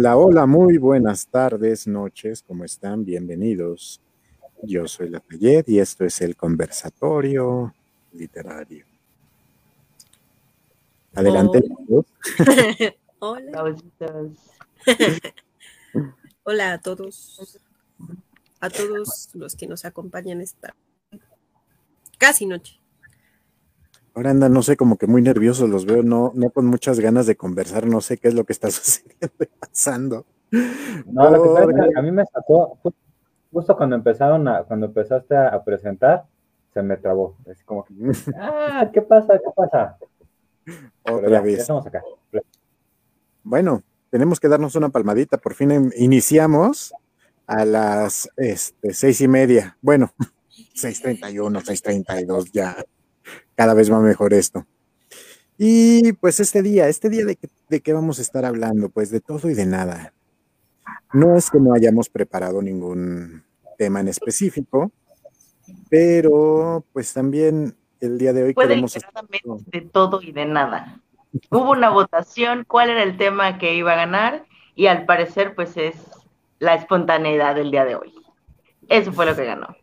Hola, hola, muy buenas tardes, noches, ¿cómo están? Bienvenidos. Yo soy La y esto es el conversatorio literario. Adelante. Hola. Hola a todos. A todos los que nos acompañan esta casi noche. Ahora andan, no sé, como que muy nerviosos los veo, no, no con muchas ganas de conversar, no sé qué es lo que está sucediendo y pasando. No, lo que a mí me sacó, justo cuando empezaron a, cuando empezaste a, presentar, se me trabó. Es como que, ah, ¿qué pasa? ¿Qué pasa? Otra vez. acá. Bueno, tenemos que darnos una palmadita. Por fin iniciamos a las este, seis y media. Bueno, 6.31, 6.32 ya cada vez va mejor esto. Y pues este día, este día de, de qué vamos a estar hablando, pues de todo y de nada. No es que no hayamos preparado ningún tema en específico, pero pues también el día de hoy Puede queremos de todo y de nada. Hubo una votación, cuál era el tema que iba a ganar y al parecer pues es la espontaneidad del día de hoy. Eso fue lo que ganó.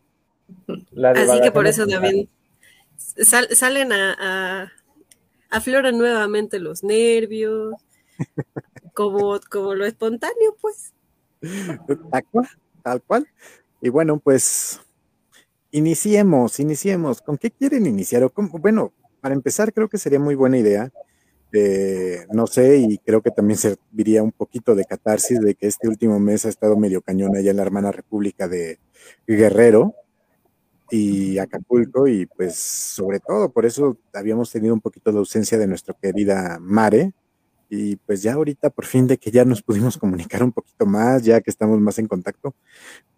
Así que por eso también salen a, afloran nuevamente los nervios, como, como lo espontáneo, pues. Tal cual, tal cual. Y bueno, pues iniciemos, iniciemos. ¿Con qué quieren iniciar? O bueno, para empezar, creo que sería muy buena idea. no sé, y creo que también serviría un poquito de catarsis de que este último mes ha estado medio cañón allá en la hermana República de Guerrero y Acapulco y pues sobre todo por eso habíamos tenido un poquito de ausencia de nuestra querida Mare y pues ya ahorita por fin de que ya nos pudimos comunicar un poquito más, ya que estamos más en contacto,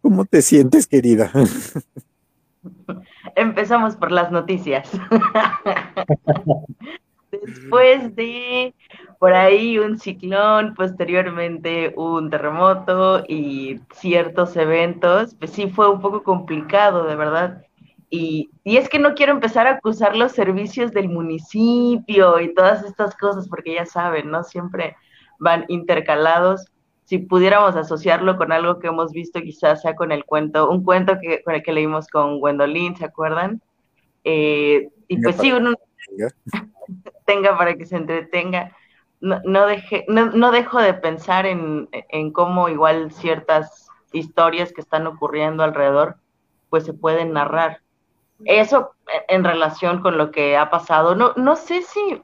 ¿cómo te sientes querida? Empezamos por las noticias. Después de por ahí un ciclón, posteriormente un terremoto y ciertos eventos, pues sí fue un poco complicado, de verdad. Y, y, es que no quiero empezar a acusar los servicios del municipio y todas estas cosas, porque ya saben, ¿no? Siempre van intercalados. Si pudiéramos asociarlo con algo que hemos visto, quizás sea con el cuento, un cuento que, con el que leímos con Gwendolyn, ¿se acuerdan? Eh, y pues sí, uno tenga para que se entretenga no, no, no, dejo de pensar en, en, cómo igual ciertas historias que están ocurriendo alrededor, pues se pueden narrar. Eso en relación con lo que ha pasado. No, no sé si,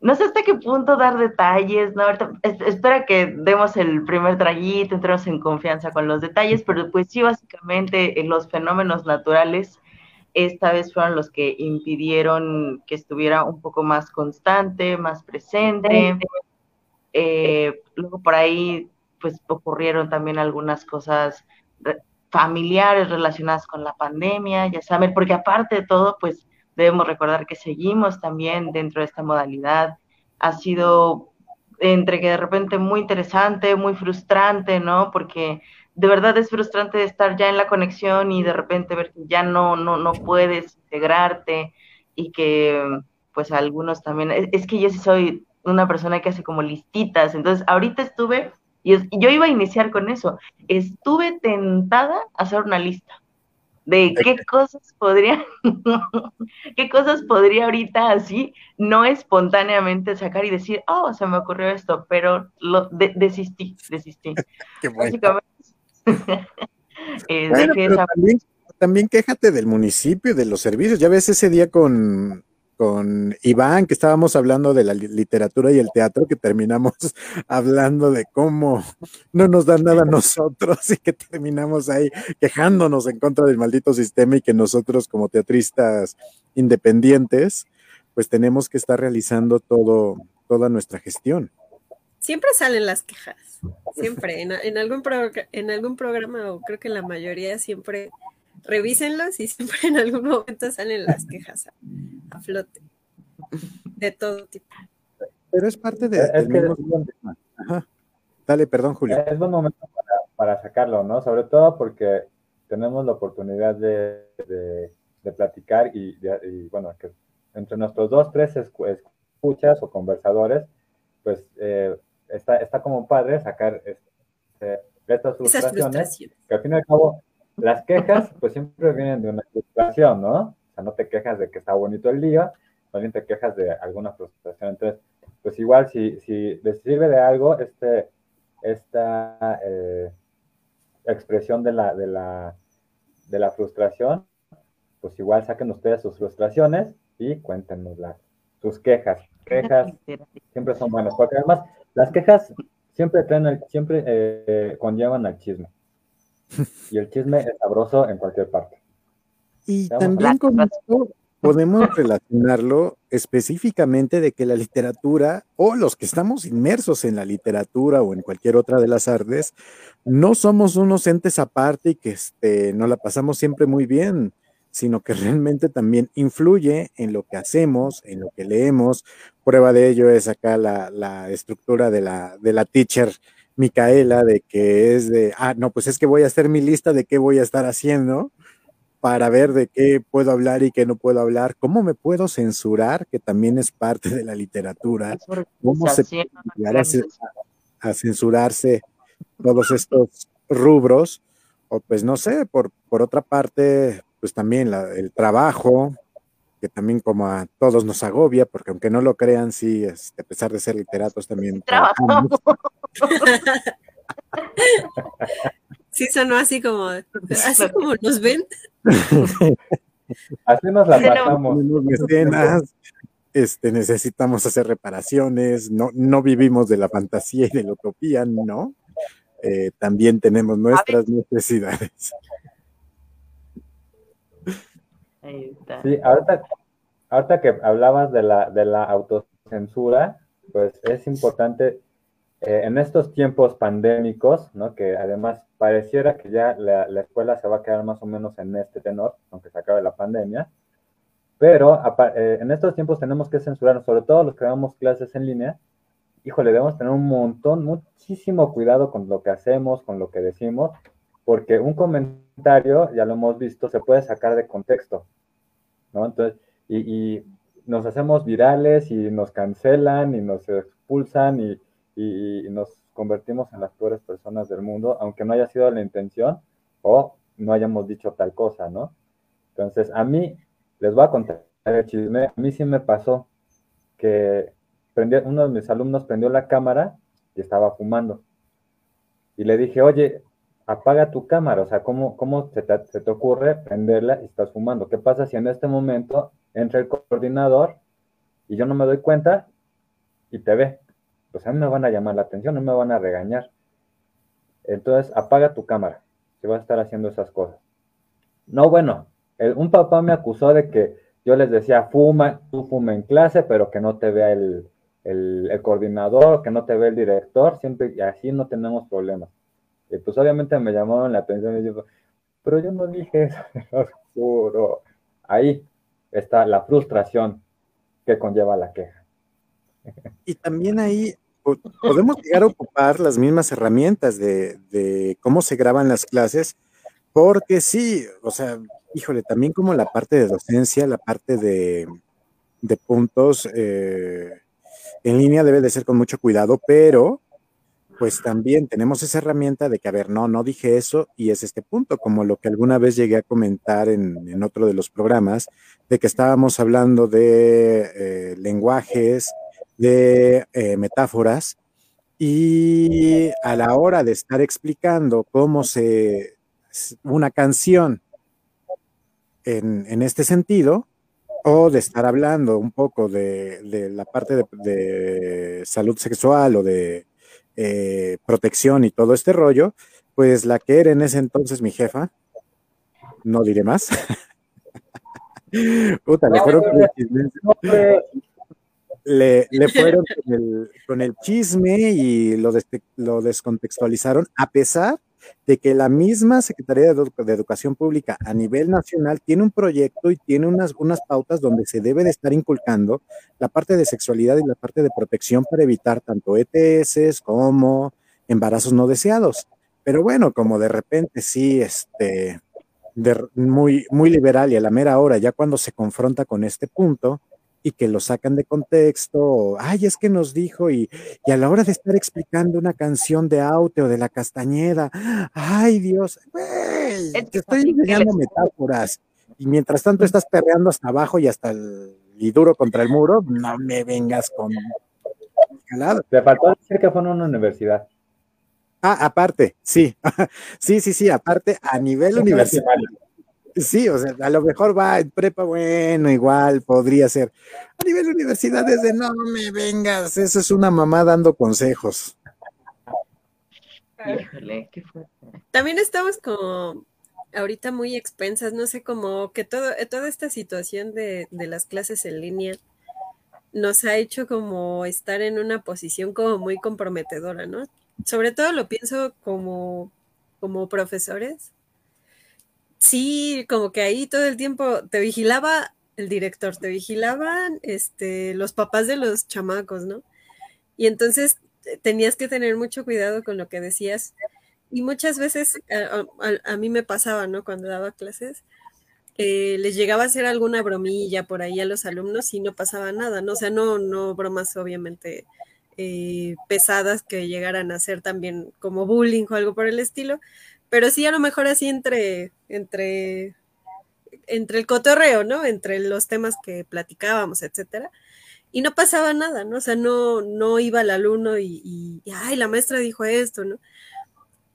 no sé hasta qué punto dar detalles, ¿no? espera que demos el primer traguito, entremos en confianza con los detalles, pero pues sí, básicamente en los fenómenos naturales esta vez fueron los que impidieron que estuviera un poco más constante, más presente. Eh, luego por ahí pues ocurrieron también algunas cosas familiares relacionadas con la pandemia, ya saben, porque aparte de todo, pues debemos recordar que seguimos también dentro de esta modalidad. Ha sido entre que de repente muy interesante, muy frustrante, ¿no? Porque de verdad es frustrante estar ya en la conexión y de repente ver que ya no, no, no puedes integrarte y que pues algunos también, es, que yo sí soy una persona que hace como listitas, entonces ahorita estuve, y, yo iba a iniciar con eso, estuve tentada a hacer una lista de qué cosas podría, qué cosas podría ahorita así, no espontáneamente sacar y decir, oh, se me ocurrió esto, pero lo desistí, desistí. Básicamente Eh, también, quéjate del municipio, de los servicios. Ya ves ese día con, con Iván, que estábamos hablando de la literatura y el teatro, que terminamos hablando de cómo no nos dan nada a nosotros y que terminamos ahí quejándonos en contra del maldito sistema y que nosotros como teatristas independientes, pues tenemos que estar realizando todo, toda nuestra gestión. Siempre salen las quejas, siempre, en, algún en algún programa o creo que en la mayoría siempre revísenlos y siempre en algún momento salen las quejas a, flote, de todo tipo. Pero es parte de... Es que Dale, perdón, Julio. Es buen momento para, sacarlo, ¿no? Sobre todo porque tenemos la oportunidad de, platicar y, bueno, que entre nuestros dos, tres escuchas o conversadores, pues eh, está, está como padre sacar este, estas frustraciones, que al fin y al cabo, las quejas pues siempre vienen de una frustración, ¿no? O sea, no te quejas de que está bonito el día, también te quejas de alguna frustración. Entonces, pues igual si, si les sirve de algo este, esta eh, expresión de la, de, la, de la frustración, pues igual saquen ustedes sus frustraciones y cuéntenoslas, sus quejas. Quejas siempre son buenas, porque además las quejas siempre traen siempre eh, conllevan al chisme. Y el chisme es sabroso en cualquier parte. Y también con esto podemos relacionarlo específicamente de que la literatura o los que estamos inmersos en la literatura o en cualquier otra de las artes, no somos unos entes aparte y que este, no la pasamos siempre muy bien, sino que realmente también influye en lo que hacemos, en lo que leemos. Prueba de ello es acá la, la estructura de la, de la teacher Micaela, de que es de, ah, no, pues es que voy a hacer mi lista de qué voy a estar haciendo para ver de qué puedo hablar y qué no puedo hablar, cómo me puedo censurar, que también es parte de la literatura, cómo se puede llegar a, censurarse todos estos rubros, o pues no sé, por, por otra parte, pues también el trabajo, que también como a todos nos agobia, porque aunque no lo crean, sí, este, a pesar de ser literatos también trabajamos. Sí, sonó así como, así como nos ven. así nos la pasamos. este, necesitamos hacer reparaciones, no, no vivimos de la fantasía y de la utopía, ¿no? Eh, también tenemos nuestras necesidades. Sí, ahorita, que hablabas de la, de la autocensura, pues es importante eh, en estos tiempos pandémicos, ¿no? que además pareciera que ya la, escuela se va a quedar más o menos en este tenor, aunque se acabe la pandemia, pero eh, en estos tiempos tenemos que censurarnos, sobre todo los que damos clases en línea, híjole, debemos tener un montón, muchísimo cuidado con lo que hacemos, con lo que decimos, porque un comentario, ya lo hemos visto, se puede sacar de contexto, Entonces, y, nos hacemos virales y nos cancelan y nos expulsan y y, nos convertimos en las peores personas del mundo, aunque no haya sido la intención o no hayamos dicho tal cosa, ¿no? Entonces, a mí, les voy a contar el chisme, a mí sí me pasó que uno de mis alumnos prendió la cámara y estaba fumando. Y le dije, oye, apaga tu cámara, o sea, ¿cómo, cómo se, te, ocurre prenderla y estás fumando? ¿Qué pasa si en este momento entra el coordinador y yo no me doy cuenta y te ve? pues a mí me van a llamar la atención, no me van a regañar. Entonces, apaga tu cámara si vas a estar haciendo esas cosas. No, bueno, un papá me acusó de que yo les decía, fuma, tú fuma en clase, pero que no te vea el, coordinador, que no te vea el director, siempre, y así no tenemos problemas. Pues obviamente me llamaron la atención y pero yo no dije eso, juro. Ahí está la frustración que conlleva la queja. Y también ahí podemos llegar a ocupar las mismas herramientas de, cómo se graban las clases, porque sí, o sea, híjole, también como la parte de docencia, la parte de, puntos eh, en línea debe de ser con mucho cuidado, pero pues también tenemos esa herramienta de que, a ver, no, no dije eso y es este punto, como lo que alguna vez llegué a comentar en, otro de los programas, de que estábamos hablando de eh, lenguajes, de eh, metáforas y a la hora de estar explicando cómo se una canción en, este sentido o de estar hablando un poco de, la parte de, salud sexual o de eh, protección y todo este rollo, pues la que era en ese entonces mi jefa, no diré más. Puta, le fueron le, fueron con el, chisme y lo, lo, descontextualizaron, a pesar de que la misma Secretaría de, Educación Pública a nivel nacional tiene un proyecto y tiene unas, unas pautas donde se debe de estar inculcando la parte de sexualidad y la parte de protección para evitar tanto ETS como embarazos no deseados. Pero bueno, como de repente sí, este, muy, muy liberal y a la mera hora, ya cuando se confronta con este punto, y que lo sacan de contexto, ay, es que nos dijo, y, y, a la hora de estar explicando una canción de Aute o de la Castañeda, ay Dios, güey, te estoy enseñando metáforas, y mientras tanto estás perreando hasta abajo y hasta el, y duro contra el muro, no me vengas con Te faltó decir que fue en una universidad. Ah, aparte, sí, sí, sí, sí, aparte a nivel universitario. Sí, o sea, a lo mejor va en prepa, bueno, igual podría ser. A nivel universidad es de no me vengas, eso es una mamá dando consejos. Híjole, qué fuerte. También estamos como ahorita muy expensas, no sé, como que todo, toda esta situación de, de las clases en línea nos ha hecho como estar en una posición como muy comprometedora, ¿no? Sobre todo lo pienso como, como profesores, sí, como que ahí todo el tiempo te vigilaba el director, te vigilaban este, los papás de los chamacos, ¿no? Y entonces eh, tenías que tener mucho cuidado con lo que decías. Y muchas veces a, mí me pasaba, ¿no? Cuando daba clases, eh, les llegaba a hacer alguna bromilla por ahí a los alumnos y no pasaba nada, ¿no? O sea, no, no bromas obviamente eh, pesadas que llegaran a ser también como bullying o algo por el estilo, pero sí a lo mejor así entre, entre, entre el cotorreo, ¿no? Entre los temas que platicábamos, etcétera. Y no pasaba nada, ¿no? O sea, no, no iba el alumno y, ay, la maestra dijo esto, ¿no?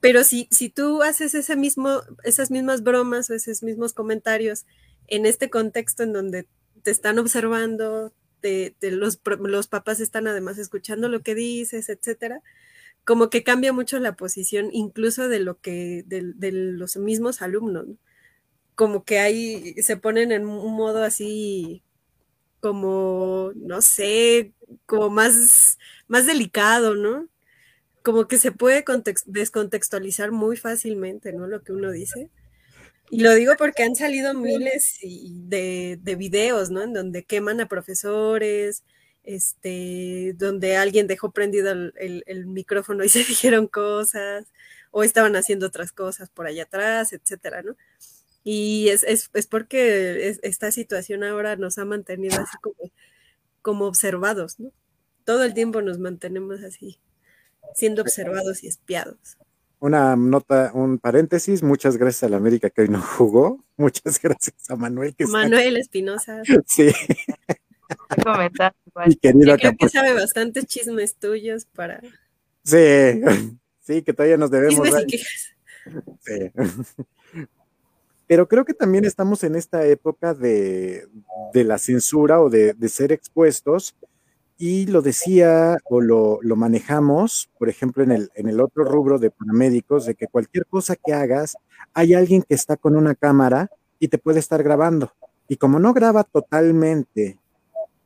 Pero si, si tú haces ese mismo, esas mismas bromas o esos mismos comentarios en este contexto en donde te están observando, te, los, los papás están además escuchando lo que dices, etcétera, como que cambia mucho la posición incluso de lo que, de, los mismos alumnos, como que ahí se ponen en un modo así como, no sé, como más, más delicado, ¿no? Como que se puede descontextualizar muy fácilmente, ¿no? Lo que uno dice. Y lo digo porque han salido miles de, de videos, ¿no? En donde queman a profesores, este, donde alguien dejó prendido el, micrófono y se dijeron cosas, o estaban haciendo otras cosas por allá atrás, etcétera, ¿no? Y es, es, es porque esta situación ahora nos ha mantenido así como, como observados, ¿no? Todo el tiempo nos mantenemos así, siendo observados y espiados. Una nota, un paréntesis, muchas gracias a la América que hoy no jugó, muchas gracias a Manuel que Manuel Espinosa. Sí. comentar. Mi querido creo que sabe bastantes chismes tuyos para. Sí, sí, que todavía nos debemos. Sí. Pero creo que también estamos en esta época de, de la censura o de, de, ser expuestos. Y lo decía o lo, lo, manejamos, por ejemplo, en el, en el otro rubro de paramédicos, de que cualquier cosa que hagas, hay alguien que está con una cámara y te puede estar grabando. Y como no graba totalmente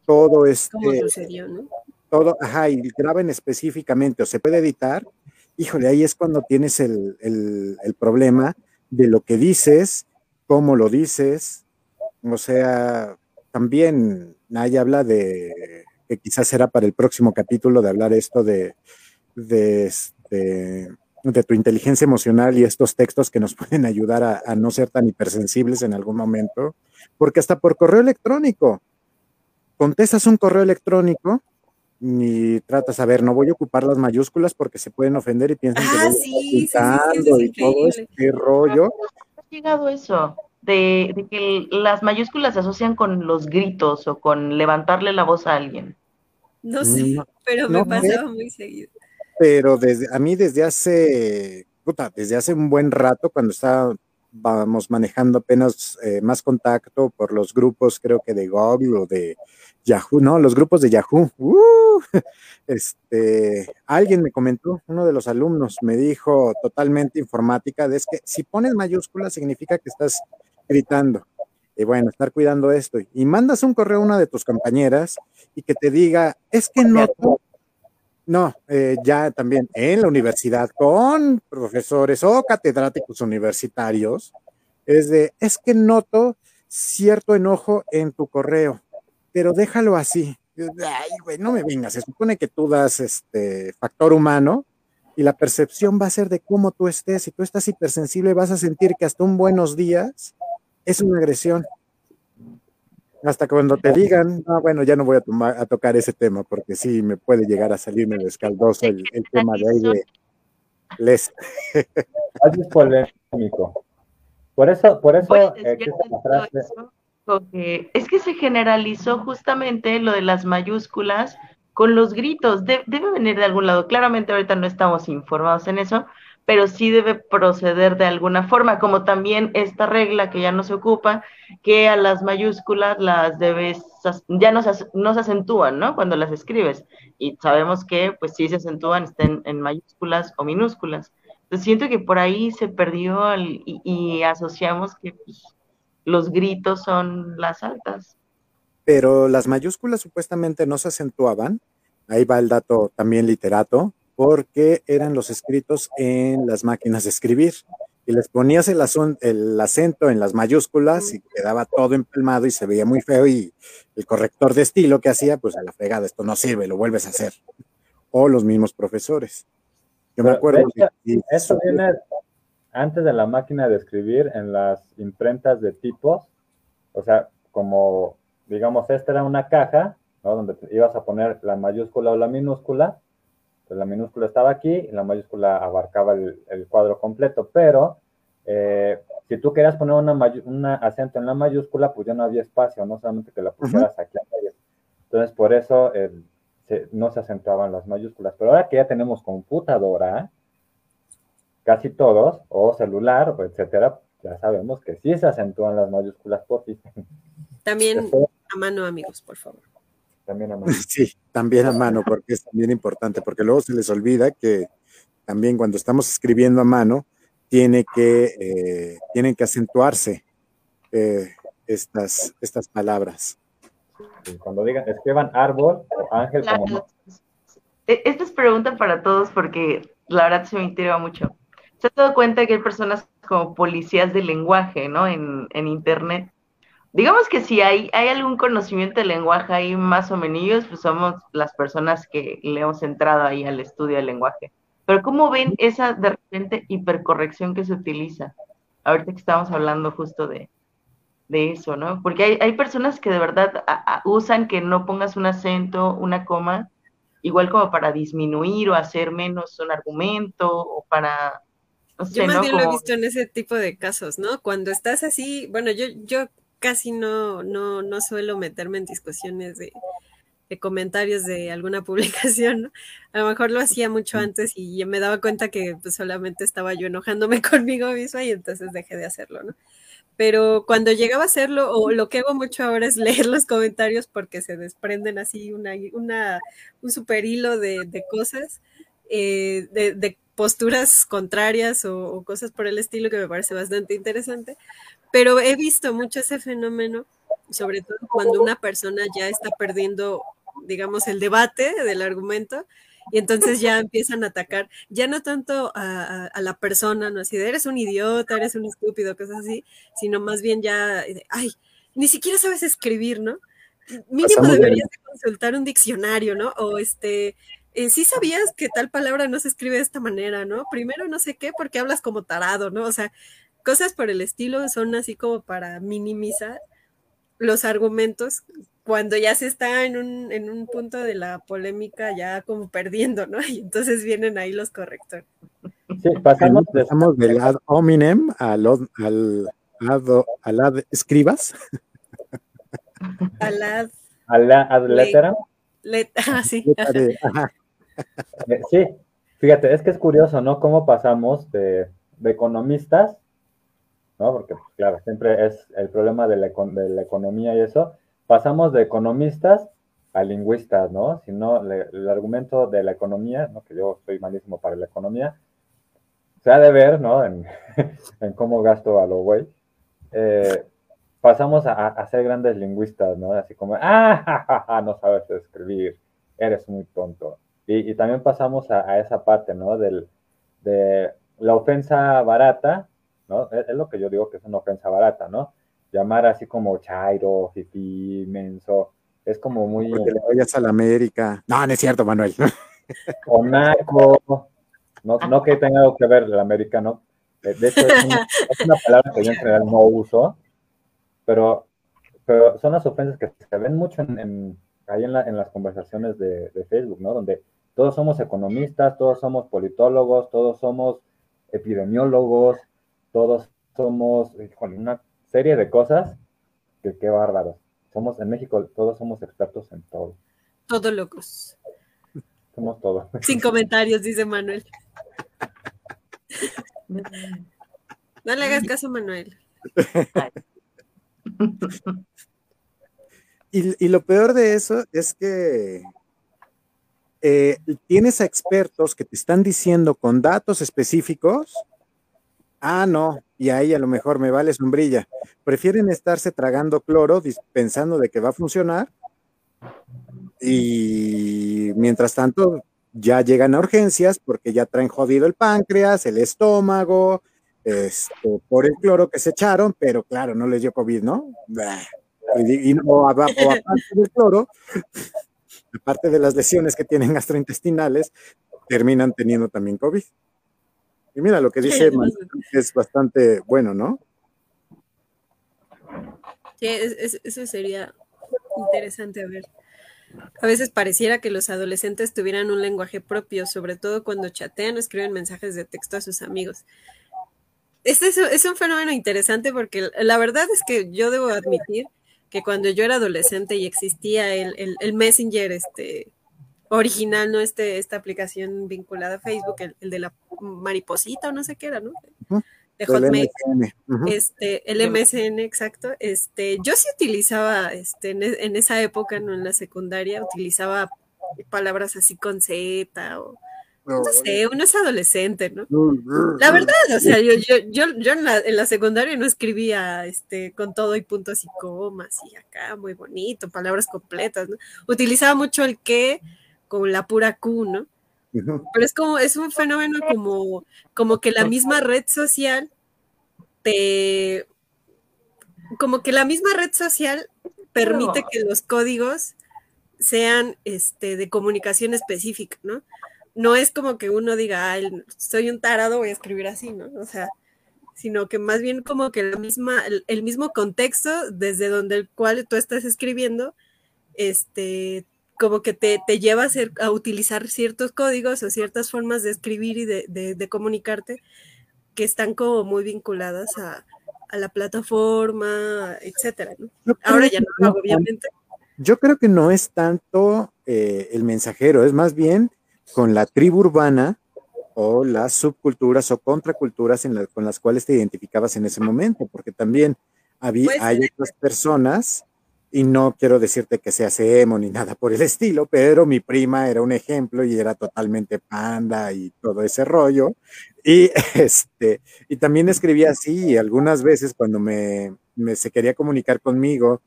todo este... sucedió, no? Todo, ajá, y graben específicamente o se puede editar, híjole, ahí es cuando tienes el, el, problema de lo que dices, cómo lo dices, o sea, también nadie habla de que quizás será para el próximo capítulo de hablar esto de, de, este, de tu inteligencia emocional y estos textos que nos pueden ayudar a, a, no ser tan hipersensibles en algún momento, porque hasta por correo electrónico, contestas un correo electrónico y tratas, a ver, no voy a ocupar las mayúsculas porque se pueden ofender y piensan que voy sí, y todo este rollo. ¿Ha llegado eso? De, que las mayúsculas se asocian con los gritos o con levantarle la voz a alguien. No sé, pero me pasaba muy seguido. Pero desde, a mí desde hace, puta, desde hace un buen rato, cuando estaba vamos manejando apenas eh, más contacto por los grupos, creo que de Google o de Yahoo, no, los grupos de Yahoo. Uh, este, alguien me comentó, uno de los alumnos me dijo totalmente informática, de es que si pones mayúsculas significa que estás gritando. Y bueno, estar cuidando esto. Y mandas un correo a una de tus compañeras y que te diga, es que no no, eh, ya también en la universidad con profesores o catedráticos universitarios, es de, es que noto cierto enojo en tu correo, pero déjalo así. Ay, güey, no me vengas, se supone que tú das este factor humano y la percepción va a ser de cómo tú estés. Si tú estás hipersensible, vas a sentir que hasta un buenos días es una agresión. Hasta cuando te digan, ah, bueno, ya no voy a, tomar, a tocar ese tema porque sí me puede llegar a salirme descaldoso el, el tema de ahí de les. es polémico. Por eso, por eso, eh, es que se generalizó justamente lo de las mayúsculas con los gritos. debe venir de algún lado. Claramente ahorita no estamos informados en eso, pero sí debe proceder de alguna forma, como también esta regla que ya no se ocupa, que a las mayúsculas las debes, ya no se, no se acentúan, ¿no? Cuando las escribes. Y sabemos que, pues sí se acentúan, estén en mayúsculas o minúsculas. Entonces siento que por ahí se perdió y, asociamos que pues, los gritos son las altas. Pero las mayúsculas supuestamente no se acentuaban. Ahí va el dato también literato porque eran los escritos en las máquinas de escribir. Y les ponías el, el acento en las mayúsculas y quedaba todo empalmado y se veía muy feo y el corrector de estilo que hacía, pues a la fregada, esto no sirve, lo vuelves a hacer. O los mismos profesores. Yo me acuerdo. eso viene antes de la máquina de escribir en las imprentas de tipos. O sea, como, digamos, esta era una caja, ¿no? Donde ibas a poner la mayúscula o la minúscula la minúscula estaba aquí y la mayúscula abarcaba el, cuadro completo, pero eh, si tú querías poner una, acento en la mayúscula, pues ya no había espacio, no solamente que la pusieras aquí Entonces, por eso no se acentuaban las mayúsculas. Pero ahora que ya tenemos computadora, casi todos, o celular, o etcétera, ya sabemos que sí se acentúan las mayúsculas por ti. También a mano, amigos, por favor. También a mano. Sí, también a mano, porque es también importante, porque luego se les olvida que también cuando estamos escribiendo a mano, tiene que, eh, tienen que acentuarse eh, estas, estas palabras. Cuando digan, escriban árbol o ángel como... E, esta es pregunta para todos porque la verdad se me intriga mucho. ¿Se ha dado cuenta que hay personas como policías de lenguaje, ¿no? En, en Internet digamos que si hay, hay algún conocimiento de lenguaje ahí más o menos, pues somos las personas que le hemos entrado ahí al estudio del lenguaje. Pero ¿cómo ven esa de repente hipercorrección que se utiliza? Ahorita que estamos hablando justo de, eso, ¿no? Porque hay, hay personas que de verdad usan que no pongas un acento, una coma, igual como para disminuir o hacer menos un argumento o para... No sé, yo más bien lo he visto en ese tipo de casos, ¿no? Cuando estás así, bueno, yo, yo casi no, no, no suelo meterme en discusiones de, comentarios de alguna publicación, A lo mejor lo hacía mucho antes y me daba cuenta que pues, solamente estaba yo enojándome conmigo misma y entonces dejé de hacerlo, ¿no? Pero cuando llegaba a hacerlo, o lo que hago mucho ahora es leer los comentarios porque se desprenden así una, una un super hilo de, cosas, eh, de, posturas contrarias o, o, cosas por el estilo que me parece bastante interesante. Pero he visto mucho ese fenómeno, sobre todo cuando una persona ya está perdiendo, digamos, el debate del argumento y entonces ya empiezan a atacar, ya no tanto a, la persona, no así de eres un idiota, eres un estúpido, cosas así, sino más bien ya, ay, ni siquiera sabes escribir, ¿no? Mínimo deberías consultar un diccionario, ¿no? O este, eh, sí sabías que tal palabra no se escribe de esta manera, ¿no? Primero no sé qué, porque hablas como tarado, ¿no? O sea, cosas por el estilo son así como para minimizar los argumentos cuando ya se está en un, en un punto de la polémica ya como perdiendo, ¿no? Y entonces vienen ahí los correctores. Sí, pasamos, del ad hominem al, al, ad, al ad escribas. Al ad... Al ad letera. ah, sí. Eh, sí, fíjate, es que es curioso, ¿no? Cómo pasamos de, de economistas porque, pues, claro, siempre es el problema de la, de la, economía y eso. Pasamos de economistas a lingüistas, ¿no? Si no, el argumento de la economía, ¿no? Que yo soy malísimo para la economía, se ha de ver, ¿no? En, cómo gasto a lo güey. Eh, pasamos a, ser grandes lingüistas, ¿no? Así como, ah, no sabes escribir, eres muy tonto. Y, también pasamos a, esa parte, ¿no? Del, de la ofensa barata, ¿no? Es, lo que yo digo que es una ofensa barata, ¿no? Llamar así como chairo, hippie, menso, es como muy... Porque le vayas a la América. No, no es cierto, Manuel. O naco, no, no que tenga algo que ver el americano. De hecho, es una, palabra que yo en general no uso, pero pero son las ofensas que se ven mucho en, ahí en, las conversaciones de, Facebook, ¿no? Donde todos somos economistas, todos somos politólogos, todos somos epidemiólogos, todos somos, con una serie de cosas que qué bárbaros. Somos, en México todos somos expertos en todo. Todo locos. Somos todos. Sin comentarios, dice Manuel. No le hagas caso, Manuel. Y, lo peor de eso es que eh, tienes a expertos que te están diciendo con datos específicos, ah, no, y ahí a lo mejor me vale sombrilla. Prefieren estarse tragando cloro pensando de que va a funcionar y mientras tanto ya llegan a urgencias porque ya traen jodido el páncreas, el estómago, este, por el cloro que se echaron, pero claro, no les dio COVID, ¿no? Y, o, aparte del cloro, aparte de las lesiones que tienen gastrointestinales, terminan teniendo también COVID. Y mira, lo que dice es bastante bueno, ¿no? Sí, eso sería interesante ver. A veces pareciera que los adolescentes tuvieran un lenguaje propio, sobre todo cuando chatean o escriben mensajes de texto a sus amigos. Este es, un fenómeno interesante porque la verdad es que yo debo admitir que cuando yo era adolescente y existía el, Messenger este, original, ¿no? Este, esta aplicación vinculada a Facebook, el, de la mariposita o no sé qué era, ¿no? De Hotmail. Este, el MSN, exacto. Este, yo sí utilizaba, este, en, esa época, ¿no? En la secundaria, utilizaba palabras así con Z o no sé, uno es adolescente, ¿no? La verdad, o sea, yo, yo, yo, yo en, la, en, la, secundaria no escribía este, con todo y puntos y comas y acá, muy bonito, palabras completas, ¿no? Utilizaba mucho el que con la pura Q, ¿no? Pero es como, es un fenómeno como, como que la misma red social te, como que la misma red social permite que los códigos sean este, de comunicación específica, ¿no? no es como que uno diga, soy un tarado, voy a escribir así, ¿no? O sea, sino que más bien como que la misma, el, mismo contexto desde donde el cual tú estás escribiendo, este, como que te, lleva a, ser, a, utilizar ciertos códigos o ciertas formas de escribir y de, comunicarte que están como muy vinculadas a, la plataforma, etcétera, ¿no? Ahora ya no, obviamente. Yo creo que no es tanto eh, el mensajero, es más bien con la tribu urbana o las subculturas o contraculturas en con las cuales te identificabas en ese momento, porque también había, hay otras personas, y no quiero decirte que sea emo ni nada por el estilo, pero mi prima era un ejemplo y era totalmente panda y todo ese rollo. Y, este, y también escribía así, y algunas veces cuando me, se quería comunicar conmigo,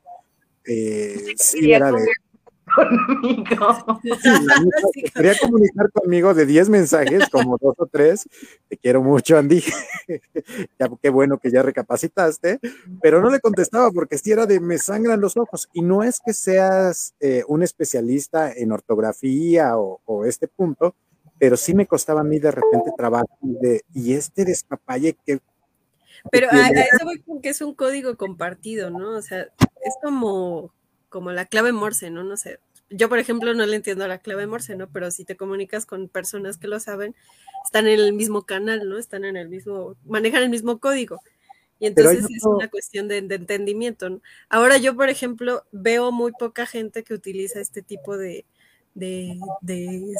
eh, sí, era de, conmigo. quería comunicar conmigo de 10 mensajes, como dos o tres. Te quiero mucho, Andy. ya, qué bueno que ya recapacitaste, pero no le contestaba porque si era de me sangran los ojos. Y no es que seas eh, un especialista en ortografía o, este punto, pero sí me costaba a mí de repente trabajo de, y este despapalle que pero a, eso voy con que es un código compartido, ¿no? O sea, es como, como la clave Morse, ¿no? No sé, yo, por ejemplo, no le entiendo la clave Morse, ¿no? Pero si te comunicas con personas que lo saben, están en el mismo canal, ¿no? Están en el mismo, manejan el mismo código. Y entonces es una cuestión de, entendimiento. ¿no? Ahora yo, por ejemplo, veo muy poca gente que utiliza este tipo de, de,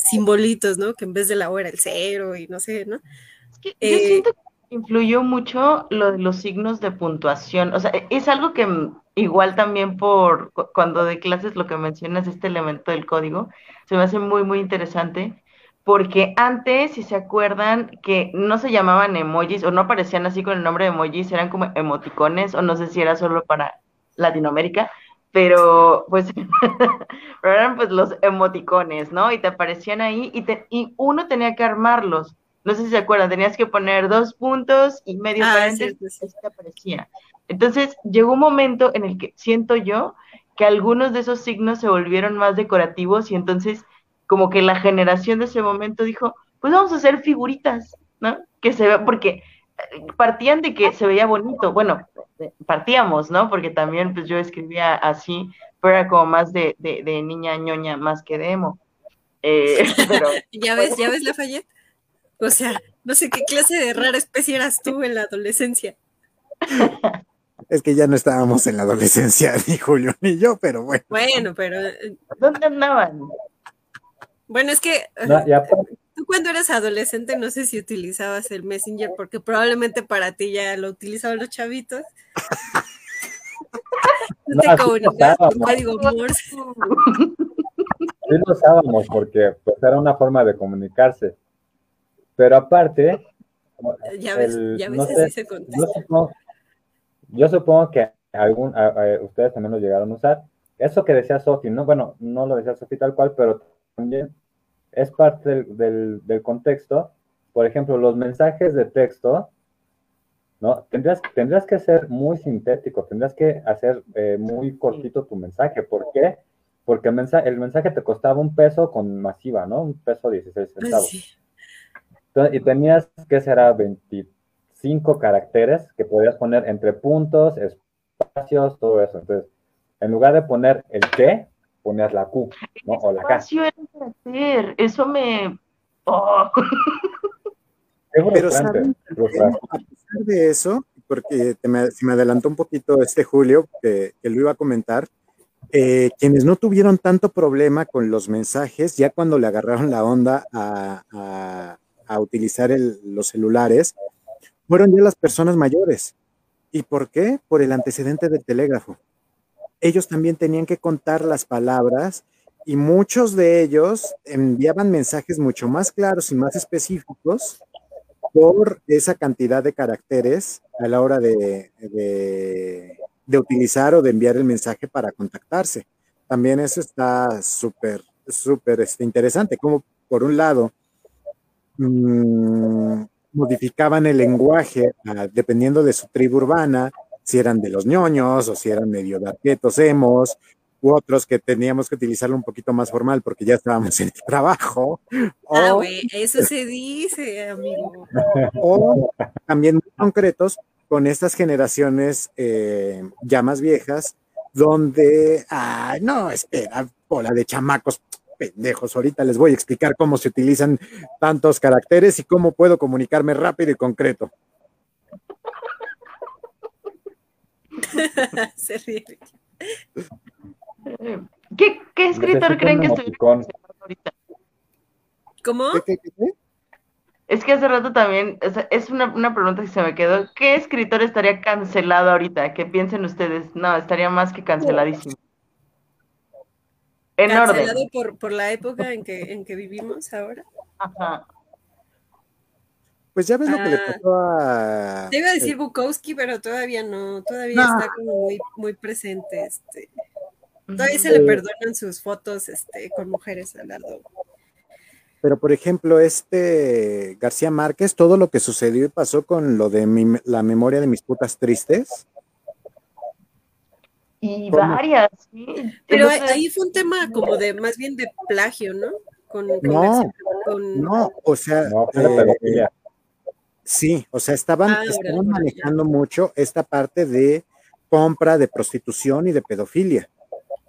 simbolitos, ¿no? Que en vez de la O era el cero y no sé, ¿no? Es que yo siento que influyó mucho lo de los signos de puntuación. O sea, es algo que igual también por cuando de clases lo que mencionas, este elemento del código, se me hace muy, muy interesante, porque antes, si se acuerdan, que no se llamaban emojis o no aparecían así con el nombre de emojis, eran como emoticones, o no sé si era solo para Latinoamérica, pero pues eran pues los emoticones, ¿no? Y te aparecían ahí y, te, y uno tenía que armarlos. No sé si se acuerdan, tenías que poner dos puntos y medio ah, paréntesis, y te aparecía. Entonces llegó un momento en el que siento yo que algunos de esos signos se volvieron más decorativos y entonces como que la generación de ese momento dijo, pues vamos a hacer figuritas, ¿no? Que se vea, porque eh, partían de que se veía bonito. Bueno, partíamos, ¿no? Porque también pues yo escribía así, pero era como más de, de, niña ñoña más que de emo. Eh, pero, ya ves, ya ves, Lafayette. O sea, no sé qué clase de rara especie eras tú en la adolescencia. Es que ya no estábamos en la adolescencia, ni Julio ni yo, pero bueno. Bueno, pero. Eh, ¿Dónde andaban? Bueno, es que. Tú cuando eras adolescente no sé si utilizabas el Messenger, porque probablemente para ti ya lo utilizaban los chavitos. no, te comunicabas con código Morse. Sí lo usábamos porque pues, era una forma de comunicarse. Pero aparte, ya ves, ya ves así se contesta. Yo supongo, que algún, ustedes también lo llegaron a usar. Eso que decía Sofi, no, bueno, no lo decía Sofi tal cual, pero también es parte del, contexto. Por ejemplo, los mensajes de texto, ¿no? Tendrías, tendrías que ser muy sintético, tendrías que hacer eh, muy cortito tu mensaje. ¿Por qué? Porque el mensaje, el mensaje te costaba un peso con masiva, ¿no? Un peso 16 centavos. Y tenías que ser a 25 caracteres que podías poner entre puntos, espacios, todo eso. Entonces, en lugar de poner el qué, ponías la Q, ¿no? O la K. Eso me... Oh. Pero ¿saben? a pesar de eso, porque te me, me adelantó un poquito este Julio, que, lo iba a comentar, eh, quienes no tuvieron tanto problema con los mensajes, ya cuando le agarraron la onda a, utilizar los celulares, fueron ya las personas mayores. ¿Y por qué? Por el antecedente del telégrafo ellos también tenían que contar las palabras y muchos de ellos enviaban mensajes mucho más claros y más específicos por esa cantidad de caracteres a la hora de, de, utilizar o de enviar el mensaje para contactarse. También eso está súper, súper este, interesante, como por un lado mm, modificaban el lenguaje ah, dependiendo de su tribu urbana, si eran de los ñoños o si eran medio darquetos, hemos, u otros que teníamos que utilizarlo un poquito más formal porque ya estábamos en el trabajo. Ah, güey, eso se dice, amigo. O también muy concretos con estas generaciones eh, ya más viejas, donde, ay, no, espera, bola de chamacos pendejos, ahorita les voy a explicar cómo se utilizan tantos caracteres y cómo puedo comunicarme rápido y concreto. Se ríe. ¿Qué, qué escritor creen que estoy ahorita? ¿Cómo? Es que hace rato también, es una, una, pregunta que se me quedó. ¿Qué escritor estaría cancelado ahorita? ¿Qué piensen ustedes? No, estaría más que canceladísimo. En ¿Cancelado Por, por la época en que, en que vivimos ahora? Ajá. Pues ya ves lo que le ah. pasó a. Te iba a decir Bukowski, pero todavía no, todavía está como muy, muy presente. Este. Todavía se le perdonan sus fotos este, con mujeres al lado. Pero, por ejemplo, este García Márquez, todo lo que sucedió y pasó con lo de la memoria de mis putas tristes. Y varias, sí. Pero ahí fue un tema como de, más bien de plagio, ¿no? Con, no, no, o sea, eh, Sí, o sea, estaban, ah, manejando mucho esta parte de compra de prostitución y de pedofilia.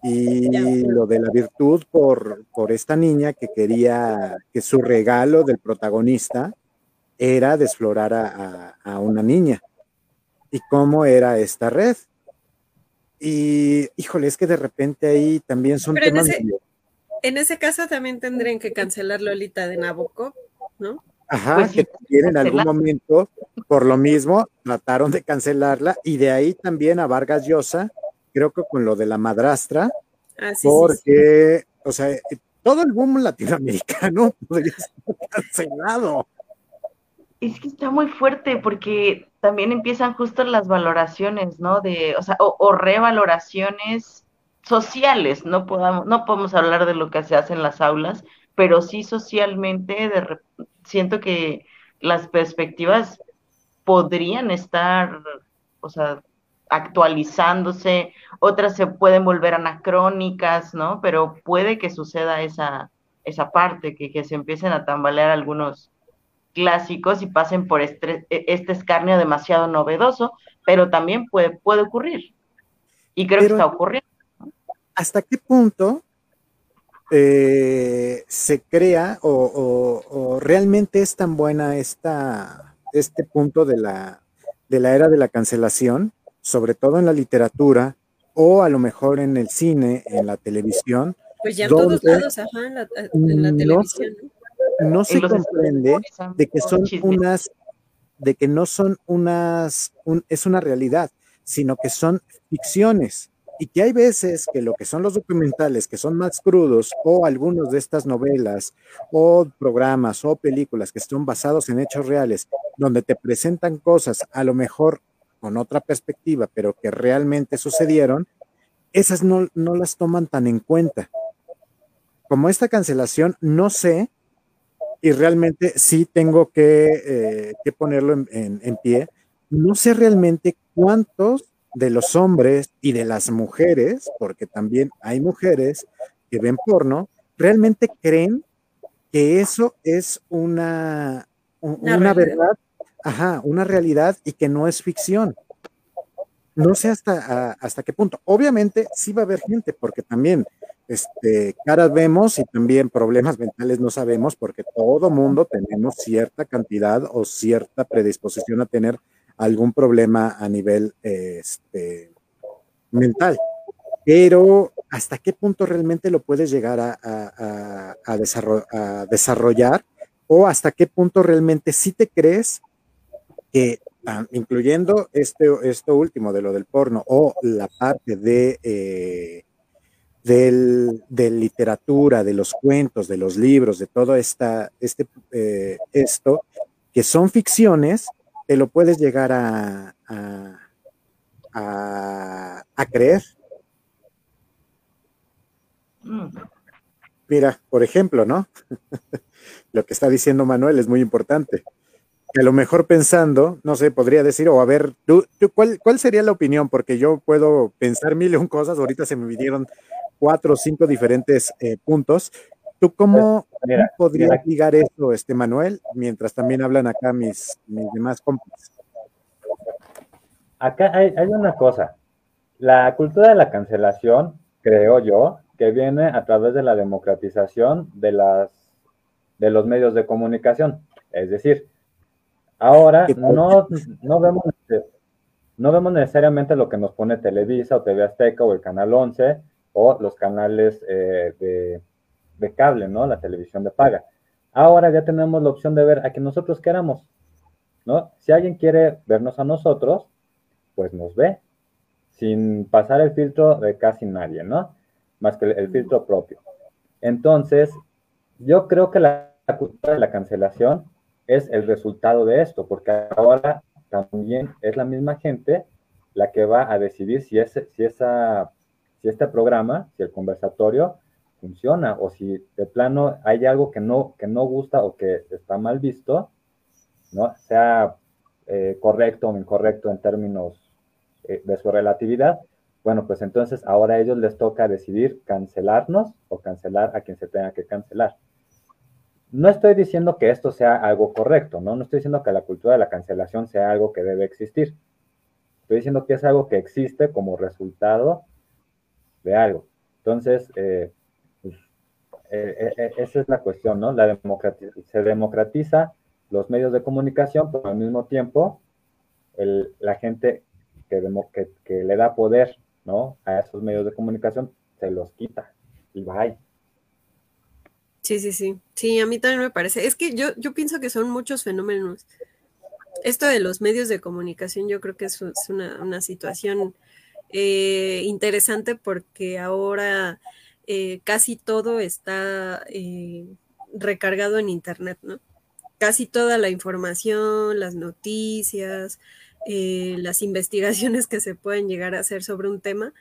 Y lo de la virtud por, por esta niña que quería que su regalo del protagonista era desflorar a, una niña. ¿Y cómo era esta red? Y híjole, es que de repente ahí también son temas. En ese, en ese caso también tendrían que cancelar Lolita de Nabokov, ¿no? Ajá, pues que también en algún momento, por lo mismo, trataron de cancelarla y de ahí también a Vargas Llosa, creo que con lo de la madrastra, ah, porque, o sea, todo el boom latinoamericano podría ser cancelado. Es que está muy fuerte porque también empiezan justo las valoraciones, ¿no? De, o sea, o, revaloraciones sociales, no podamos, no podemos hablar de lo que se hace en las aulas, pero sí socialmente siento que las perspectivas podrían estar, o sea, actualizándose, otras se pueden volver anacrónicas, ¿no? Pero puede que suceda esa, esa parte, que, que se empiecen a tambalear algunos clásicos y pasen por este, este escarnio demasiado novedoso, pero también puede, puede ocurrir. Y creo que está ocurriendo. ¿Hasta qué punto eh, se crea o, realmente es tan buena esta, este punto de la, de la era de la cancelación, sobre todo en la literatura o a lo mejor en el cine, en la televisión? Pues ya en todos lados, ajá, en la, televisión. No, se comprende de que son unas, de que no son unas, es una realidad, sino que son ficciones y que hay veces que lo que son los documentales, que son más crudos, o algunos de estas novelas, o programas, o películas que están basados en hechos reales, donde te presentan cosas a lo mejor con otra perspectiva, pero que realmente sucedieron, esas no, no las toman tan en cuenta. Como esta cancelación, no sé, y realmente sí tengo que, eh, que ponerlo en, en pie, no sé realmente cuántos de los hombres y de las mujeres, porque también hay mujeres que ven porno, realmente creen que eso es una, una, verdad, ajá, una realidad y que no es ficción. No sé hasta, hasta qué punto. Obviamente sí va a haber gente, porque también este, caras vemos y también problemas mentales no sabemos, porque todo mundo tenemos cierta cantidad o cierta predisposición a tener algún problema a nivel este, mental. Pero hasta qué punto realmente lo puedes llegar a, desarrollar o hasta qué punto realmente sí te crees que, ah, incluyendo este, último de lo del porno o la parte de, eh, de literatura, de los cuentos, de los libros, de todo esta, este, eh, esto, que son ficciones, te lo puedes llegar a, a, creer. Mm. Mira, por ejemplo, ¿no? lo que está diciendo Manuel es muy importante. Que a lo mejor pensando, no sé, podría decir, o a ver, ¿tú, cuál, ¿cuál sería la opinión? Porque yo puedo pensar mil y un cosas, ahorita se me dieron cuatro o cinco diferentes eh, puntos, ¿Tú cómo, podrías ligar eso, este Manuel, mientras también hablan acá mis, mis demás compas? Acá hay, una cosa. La cultura de la cancelación, creo yo, que viene a través de la democratización de, las, de los medios de comunicación. Es decir, ahora no, no, vemos, no vemos necesariamente lo que nos pone Televisa o TV Azteca o el Canal 11 o los canales eh, de cable, ¿no? La televisión de paga. Ahora ya tenemos la opción de ver a quien nosotros queramos, ¿no? Si alguien quiere vernos a nosotros, pues nos ve, sin pasar el filtro de casi nadie, ¿no? Más que el, filtro propio. Entonces, yo creo que la, cultura de la cancelación es el resultado de esto, porque ahora también es la misma gente la que va a decidir si, ese, si, esa, si este programa, si el conversatorio, funciona o si de plano hay algo que no, que no gusta o que está mal visto, ¿no? sea eh, correcto o incorrecto en términos eh, de su relatividad, bueno, pues entonces ahora a ellos les toca decidir cancelarnos o cancelar a quien se tenga que cancelar. No estoy diciendo que esto sea algo correcto, ¿no? No estoy diciendo que la cultura de la cancelación sea algo que debe existir. Estoy diciendo que es algo que existe como resultado de algo. Entonces, eh, eh, eh, eh, esa es la cuestión, ¿no? La se democratiza los medios de comunicación, pero al mismo tiempo la gente que, que, le da poder, ¿no? A esos medios de comunicación se los quita y va Sí, sí, sí. Sí, a mí también me parece. Es que yo, yo pienso que son muchos fenómenos. Esto de los medios de comunicación yo creo que es, una, situación interesante porque ahora eh, casi todo está eh, recargado en Internet, ¿no? Casi toda la información, las noticias, eh, las investigaciones que se pueden llegar a hacer sobre un tema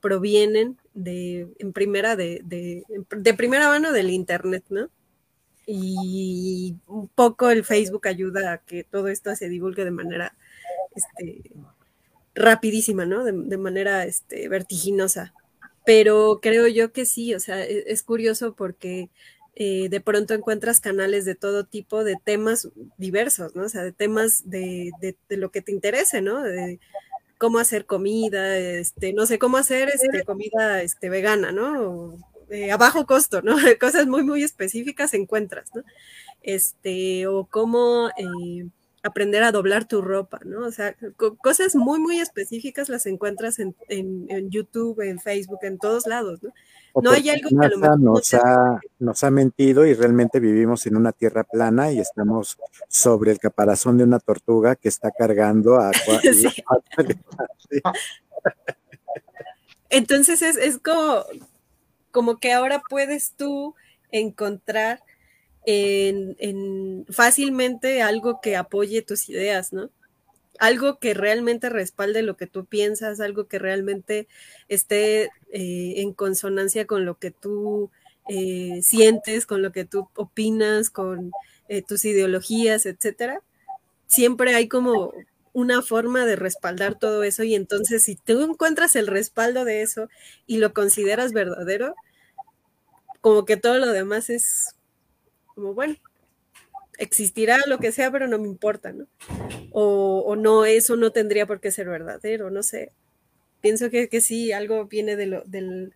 provienen de, en primera, de, de, primera mano del Internet, ¿no? Y un poco el Facebook ayuda a que todo esto se divulgue de manera este, rapidísima, ¿no? De, manera este, vertiginosa pero creo yo que sí, o sea, e-, es, curioso porque eh, de pronto encuentras canales de todo tipo, de temas diversos, ¿no? O sea, de temas de, lo que te interese, ¿no? De cómo hacer comida, este, no sé, cómo hacer este, comida este, vegana, ¿no? a bajo costo, ¿no? Cosas muy, muy específicas encuentras, ¿no? Este, o cómo eh, aprender a doblar tu ropa, ¿no? O sea, cosas muy, muy específicas las encuentras en, en, YouTube, en Facebook, en todos lados, ¿no? no hay algo que a lo mejor nos, ha, nos ha mentido y realmente vivimos en una tierra plana y estamos sobre el caparazón de una tortuga que está cargando a... Entonces es, es como, como que ahora puedes tú encontrar en, fácilmente algo que apoye tus ideas, ¿no? Algo que realmente respalde lo que tú piensas, algo que realmente esté eh, en consonancia con lo que tú eh, sientes, con lo que tú opinas, con eh, tus ideologías, etcétera. Siempre hay como una forma de respaldar todo eso y entonces si tú encuentras el respaldo de eso y lo consideras verdadero, como que todo lo demás es como, bueno, existirá lo que sea, pero no me importa, ¿no? O, no, eso no tendría por qué ser verdadero, no sé. Pienso que, que sí, algo viene de, lo, del,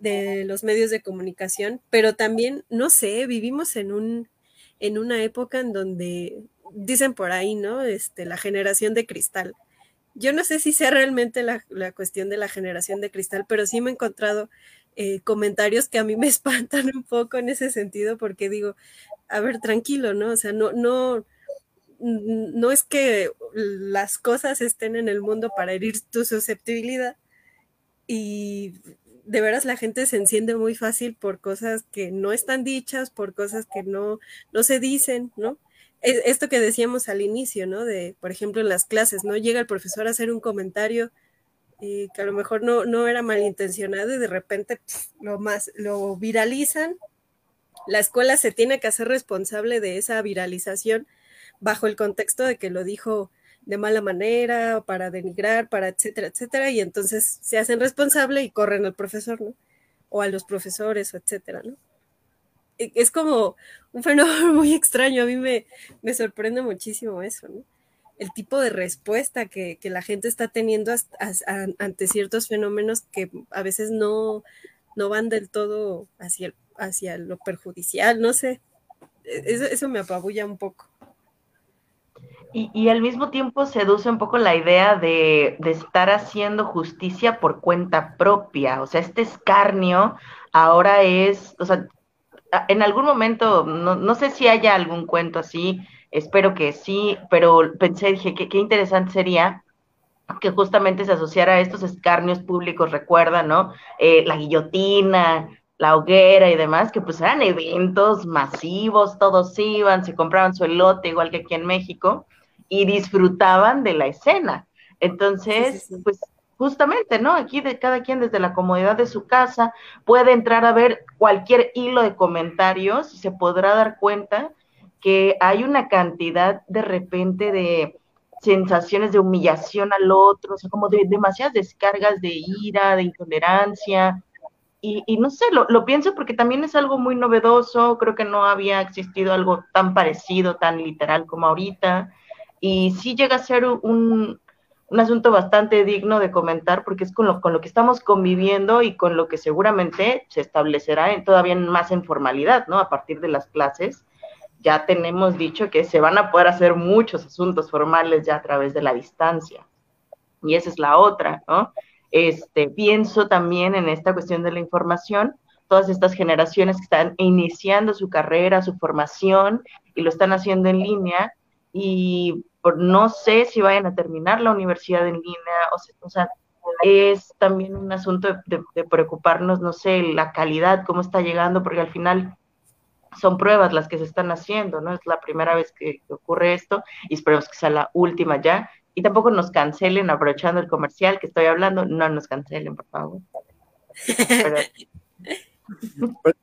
de los medios de comunicación, pero también, no sé, vivimos en, un, en una época en donde, dicen por ahí, ¿no? Este, la generación de cristal. Yo no sé si sea realmente la, la cuestión de la generación de cristal, pero sí me he encontrado eh, comentarios que a mí me espantan un poco en ese sentido, porque digo, a ver, tranquilo, ¿no? O sea, no, no, no es que las cosas estén en el mundo para herir tu susceptibilidad y de veras la gente se enciende muy fácil por cosas que no están dichas, por cosas que no, no se dicen, ¿no? E, esto que decíamos al inicio, ¿no? De, por ejemplo, en las clases, ¿no? Llega el profesor a hacer un comentario que a lo mejor no, no era malintencionado y de repente lo, más, lo viralizan. La escuela se tiene que hacer responsable de esa viralización bajo el contexto de que lo dijo de mala manera o para denigrar, para etcétera, etcétera, y entonces se hacen responsable y corren al profesor, ¿no? O a los profesores, etcétera, ¿no? E, es como un fenómeno muy extraño, a mí me, me sorprende muchísimo eso, ¿no? El tipo de respuesta que, la gente está teniendo ante ciertos fenómenos que a veces no, no van del todo hacia, hacia lo perjudicial, no sé. E, eso, me apabulla un poco. Y, al mismo tiempo seduce un poco la idea de, de, estar haciendo justicia por cuenta propia. O sea, este escarnio ahora es, o sea, en algún momento, no, no sé si haya algún cuento así, espero que sí, pero pensé, dije, qué, qué interesante sería que justamente se asociara a estos escarnios públicos, recuerda, ¿no? Eh, la guillotina, la hoguera y demás, que pues eran eventos masivos, todos iban, se compraban su elote, igual que aquí en México, y disfrutaban de la escena. Entonces, pues justamente, ¿no? Aquí de cada quien desde la comodidad de su casa puede entrar a ver cualquier hilo de comentarios y se podrá dar cuenta que hay una cantidad de repente de sensaciones de humillación al otro, o sea, como de demasiadas descargas de ira, de intolerancia. Y, no sé, lo, pienso porque también es algo muy novedoso, creo que no había existido algo tan parecido, tan literal como ahorita. Y sí llega a ser un, un asunto bastante digno de comentar porque es con lo, con lo que estamos conviviendo y con lo que seguramente se establecerá en, todavía más en formalidad, ¿no? A partir de las clases ya tenemos dicho que se van a poder hacer muchos asuntos formales ya a través de la distancia. Y esa es la otra, ¿no? Este, pienso también en esta cuestión de la información, todas estas generaciones que están iniciando su carrera, su formación y lo están haciendo en línea y no sé si vayan a terminar la universidad en línea, o sea, es también un asunto de, de, preocuparnos, no sé, la calidad, cómo está llegando, porque al final son pruebas las que se están haciendo, ¿no? Es la primera vez que ocurre esto y esperemos que sea la última ya. Y tampoco nos cancelen, aprovechando el comercial que estoy hablando, no nos cancelen, por favor.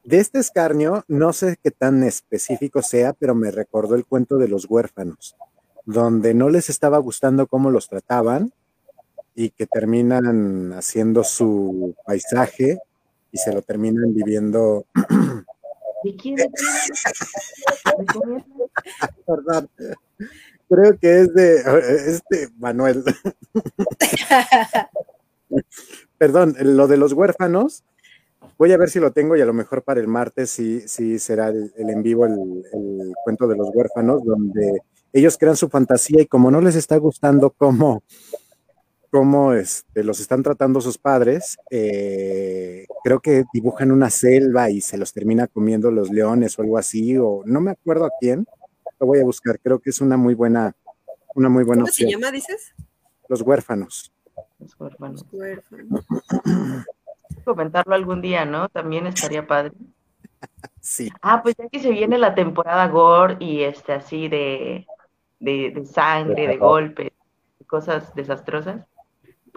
De este escarnio, no sé qué tan específico sea, pero me recordó el cuento de los huérfanos, donde no les estaba gustando cómo los trataban y que terminan haciendo su paisaje y se lo terminan viviendo Perdón. Creo que es de este Manuel. Perdón, lo de los huérfanos. Voy a ver si lo tengo y a lo mejor para el martes sí, sí será el, en vivo el, el, cuento de los huérfanos, donde ellos crean su fantasía y como no les está gustando cómo, cómo este, los están tratando sus padres, eh, creo que dibujan una selva y se los termina comiendo los leones o algo así, o no me acuerdo a quién, lo voy a buscar, creo que es una muy buena, una muy buena ¿Cómo se llama, dices? Los huérfanos. Los huérfanos. Los huérfanos. Comentarlo algún día, ¿no? También estaría padre. Sí. Ah, pues ya que se viene la temporada gore y este así de, de, de sangre, de golpes, cosas desastrosas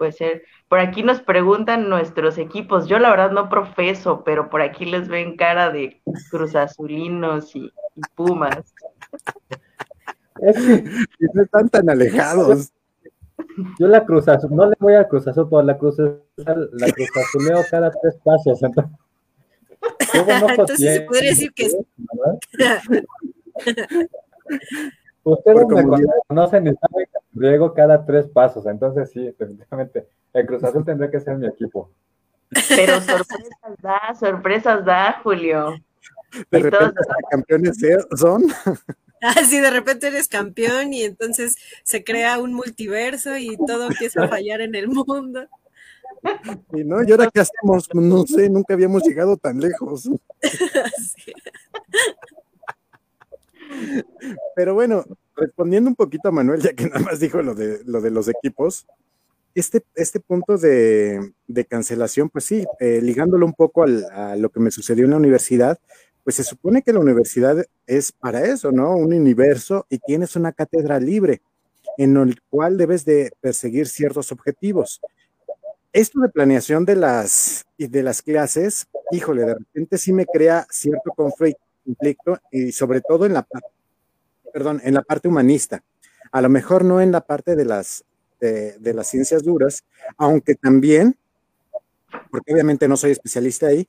puede ser. Por aquí nos preguntan nuestros equipos. Yo la verdad no profeso, pero por aquí les ven cara de cruzazulinos y, y pumas. Es no están tan alejados. Yo la cruz no le voy a cruz azul, pero la cruz la cruzazuleo cada tres pasos. Entonces, entonces se podría decir que Ustedes me conocen y saben que riego cada tres pasos, entonces sí, definitivamente, el Cruz Azul tendría que ser mi equipo. Pero sorpresas da, sorpresas da, Julio. De repente los campeones son. Ah, sí, de repente eres campeón y entonces se crea un multiverso y todo empieza a fallar en el mundo. Y no, ¿y ahora qué hacemos? No sé, nunca habíamos llegado tan lejos. Sí. Pero bueno, respondiendo un poquito a Manuel, ya que nada más dijo lo de, lo de los equipos, este, este punto de, de cancelación, pues sí, eh, ligándolo un poco a lo que me sucedió en la universidad, pues se supone que la universidad es para eso, ¿no? Un universo y tienes una cátedra libre en el cual debes de perseguir ciertos objetivos. Esto de planeación de las, de las clases, híjole, de repente sí me crea cierto conflicto conflicto y sobre todo en la, perdón, en la parte humanista. A lo mejor no en la parte de las, de, de las ciencias duras, aunque también, porque obviamente no soy especialista ahí,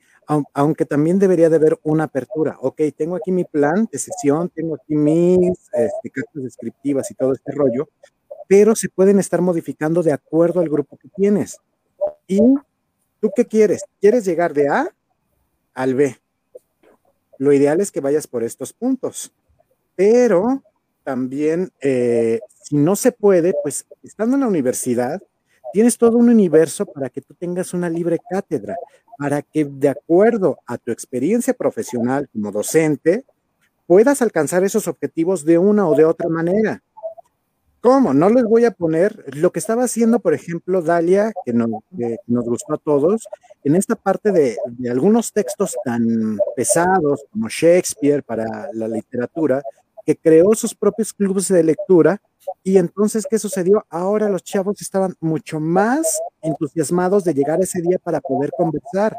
aunque también debería de haber una apertura. Ok, tengo aquí mi plan de sesión, tengo aquí mis este, cartas descriptivas y todo este rollo, pero se pueden estar modificando de acuerdo al grupo que tienes. ¿Y tú qué quieres? ¿Quieres llegar de A al B? Lo ideal es que vayas por estos puntos. Pero también, eh, si no se puede, pues estando en la universidad, tienes todo un universo para que tú tengas una libre cátedra, para que de acuerdo a tu experiencia profesional como docente, puedas alcanzar esos objetivos de una o de otra manera. ¿Cómo? No les voy a poner lo que estaba haciendo, por ejemplo, Dalia, que nos, que nos gustó a todos, en esta parte de, de, algunos textos tan pesados como Shakespeare para la literatura, que creó sus propios clubes de lectura. Y entonces, ¿qué sucedió? Ahora los chavos estaban mucho más entusiasmados de llegar ese día para poder conversar.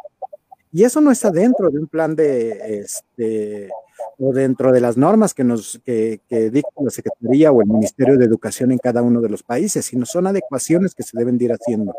Y eso no está dentro de un plan de, este, o dentro de las normas que nos que, que, dicta la Secretaría o el Ministerio de Educación en cada uno de los países, sino son adecuaciones que se deben de ir haciendo.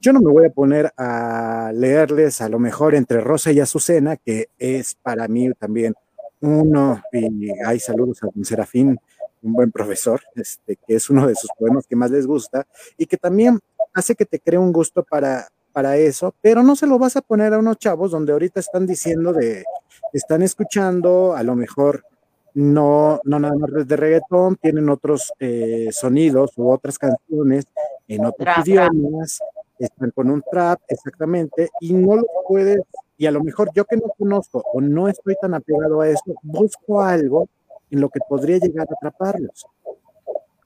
Yo no me voy a poner a leerles a lo mejor entre Rosa y Azucena, que es para mí también uno, y hay saludos a don Serafín, un buen profesor, este, que es uno de sus poemas que más les gusta, y que también hace que te cree un gusto para, para eso, pero no se lo vas a poner a unos chavos donde ahorita están diciendo de, están escuchando, a lo mejor no, no nada más de reggaetón, tienen otros eh, sonidos u otras canciones en otros trap, idiomas, están con un trap, exactamente, y no lo puedes, y a lo mejor yo que no conozco o no estoy tan apegado a eso, busco algo en lo que podría llegar a atraparlos.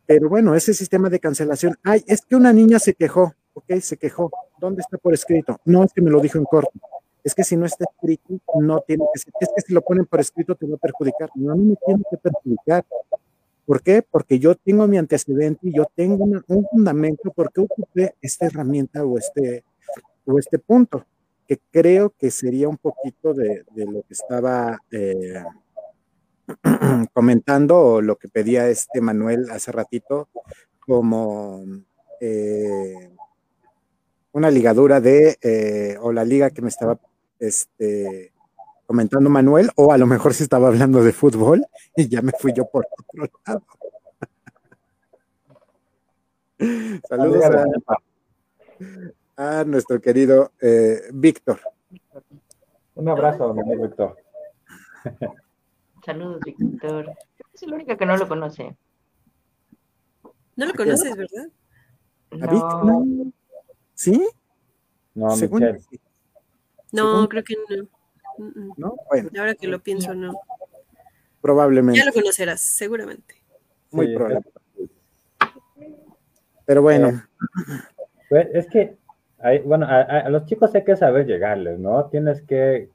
Pero bueno, ese sistema de cancelación, ay, es que una niña se quejó, ok, se quejó, ¿dónde está por escrito? No, es que me lo dijo en corto es que si no está escrito, no tiene que ser, es que si lo ponen por escrito te va a perjudicar. No, mí me tiene que perjudicar. ¿Por qué? Porque yo tengo mi antecedente y yo tengo un, un fundamento porque ocupé esta herramienta o este, o este punto, que creo que sería un poquito de, de lo que estaba eh, comentando o lo que pedía este Manuel hace ratito, como eh, una ligadura de, eh, o la liga que me estaba este, comentando Manuel, o a lo mejor si estaba hablando de fútbol y ya me fui yo por otro lado. Saludos a, nuestro querido eh, Víctor. Un abrazo, Víctor. Saludos, Víctor. Es el único que no lo conoce. No lo conoces, ¿verdad? No. ¿Sí? No, No, creo que no. No, bueno. Ahora que lo pienso, no. Probablemente. Ya lo conocerás, seguramente. Muy probable. Pero bueno. Eh, pues es que, hay, bueno, a, los chicos hay que saber llegarles, ¿no? Tienes que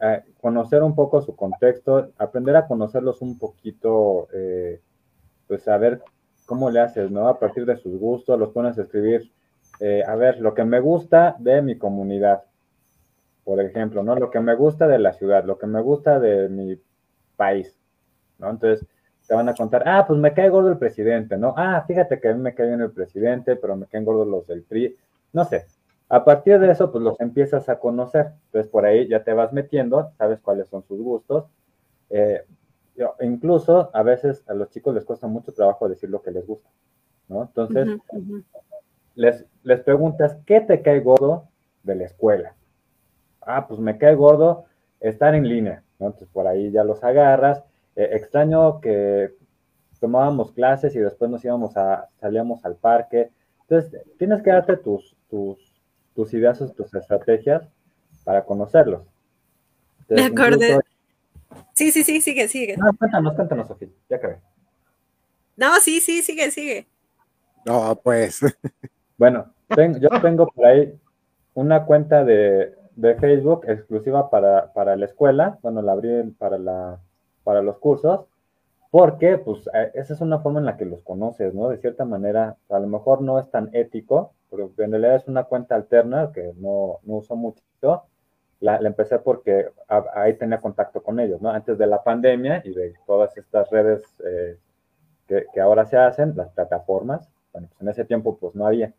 eh, conocer un poco su contexto, aprender a conocerlos un poquito, eh, pues saber cómo le haces, ¿no? A partir de sus gustos, los pones a escribir, a ver, lo que me gusta de mi comunidad, por ejemplo, ¿no? Lo que me gusta de la ciudad, lo que me gusta de mi país, ¿no? Entonces, te van a contar, ah, pues me cae gordo el presidente, ¿no? Ah, fíjate que a mí me cae bien el presidente, pero me caen gordos los del PRI, no sé. A partir de eso, pues los empiezas a conocer. Entonces, por ahí ya te vas metiendo, sabes cuáles son sus gustos. Eh, incluso a veces a los chicos les cuesta mucho trabajo decir lo que les gusta, ¿no? Entonces, Les, les preguntas, ¿qué te cae gordo de la escuela? ah, pues me cae gordo estar en línea, ¿no? Entonces por ahí ya los agarras. Eh, extraño que tomábamos clases y después nos íbamos a, salíamos al parque. Entonces, tienes que darte tus, tus, tus ideas, tus estrategias para conocerlos. me acordé. Sí, sí, sí, sigue, sigue. No, cuéntanos, cuéntanos, Sofía, ya acabé. No, sí, sí, sigue, sigue. No, pues. Bueno, yo tengo por ahí una cuenta de, Facebook exclusiva para, para, la escuela, bueno, la abrí para, la, para los cursos, porque pues eh, esa es una forma en la que los conoces, ¿no? De cierta manera, a lo mejor no es tan ético, pero en realidad es una cuenta alterna que no, no uso mucho. La, la empecé porque ahí tenía contacto con ellos, ¿no? Antes de la pandemia y de todas estas redes eh, que, que, ahora se hacen, las plataformas, bueno, pues en ese tiempo pues no había.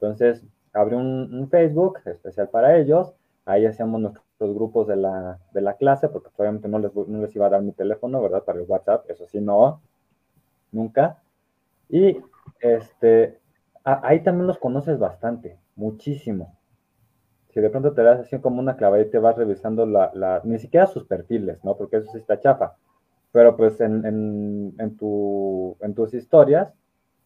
Entonces, abrí un, Facebook especial para ellos Ahí hacíamos nuestros grupos de la, de la clase, porque obviamente no les, no les iba a dar mi teléfono, ¿verdad? Para el WhatsApp, eso sí, no, nunca. Y este, ahí también los conoces bastante, muchísimo. Si de pronto te das así como una clavada y te vas revisando la, la, ni siquiera sus perfiles, ¿no? Porque eso sí está chafa. Pero pues en, en, en, tu, en tus historias,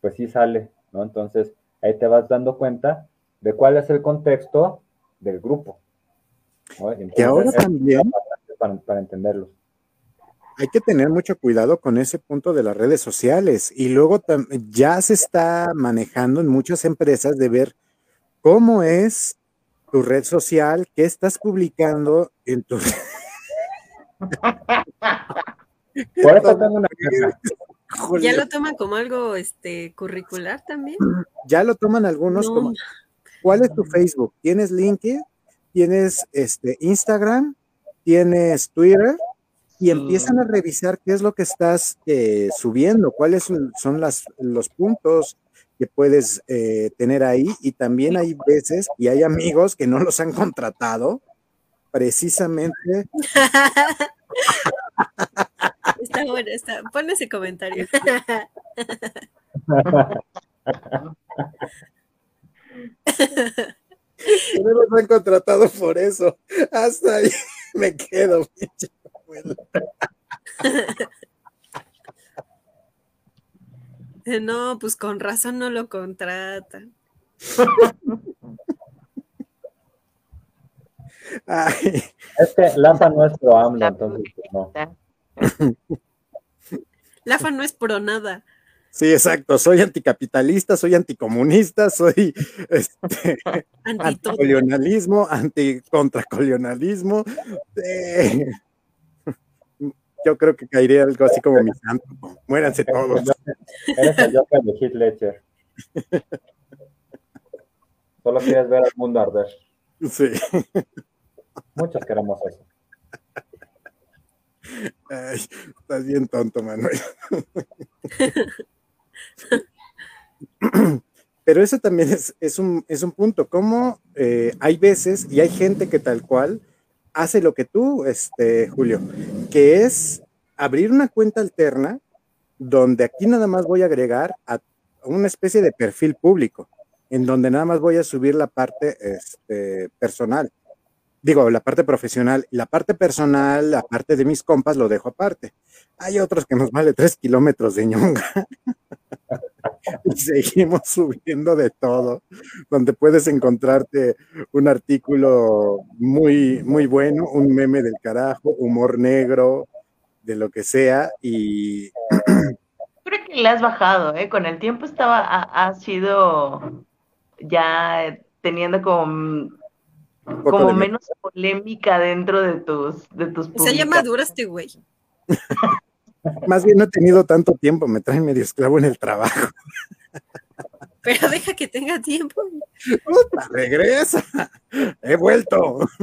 pues sí sale, ¿no? Entonces ahí te vas dando cuenta de cuál es el contexto del grupo y ahora también, para, entenderlos. Hay que tener mucho cuidado con ese punto de las redes sociales y luego ya se está manejando en muchas empresas de ver cómo es tu red social, qué estás publicando en tu Por eso tengo una ¿Ya lo toman como algo este curricular también? Ya lo toman algunos como ¿Cuál es tu Facebook? ¿Tienes LinkedIn? tienes este, Instagram, tienes Twitter y empiezan a revisar qué es lo que estás eh, subiendo, cuáles son las, los puntos que puedes eh, tener ahí. Y también hay veces y hay amigos que no los han contratado precisamente. Está bueno, está. Pon ese comentario. No los han contratado por eso. Hasta ahí me quedo, No, pues con razón no lo contratan. Es que Lafa no es pro AMLO, entonces no. Lafa no es pro nada. Sí, exacto. Soy anticapitalista, soy anticomunista, soy este, anticolonialismo, anticontracolonialismo. Eh, yo creo que caería algo así como santo. Muéranse todos. Eres el Joker de Heath Solo quieres ver al mundo arder. Sí. Muchos queremos eso. Estás bien tonto, Manuel. Pero eso también es, un, punto, como eh, hay veces y hay gente que tal cual hace lo que tú, este, Julio, que es abrir una cuenta alterna donde aquí nada más voy a agregar a una especie de perfil público, en donde nada más voy a subir la parte este, personal. Digo, la parte profesional, la parte personal, la parte de mis compas, lo dejo aparte. Hay otros que nos vale tres kilómetros de ñonga. y seguimos subiendo de todo, donde puedes encontrarte un artículo muy, muy bueno, un meme del carajo, humor negro, de lo que sea, y creo que le has bajado, ¿eh? Con el tiempo estaba, ha, sido ya teniendo como, como menos polémica dentro de tus, de tus Se llama este güey. Más bien no he tenido tanto tiempo, me traen medio esclavo en el trabajo. Pero deja que tenga tiempo. Puta, regresa. He vuelto.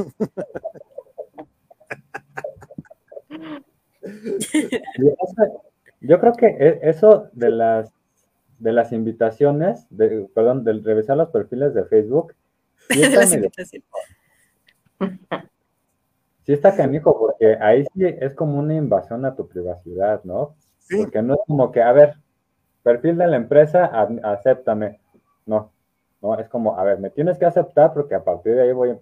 Yo creo que e, eso de las de las invitaciones, de, perdón, del revisar los perfiles de Facebook, sí está, sí está canijo, porque ahí sí es como una invasión a tu privacidad, ¿no? Porque no es como que, a ver, perfil de la empresa, acéptame. No, no, es como, a ver, me tienes que aceptar porque a partir de ahí voy,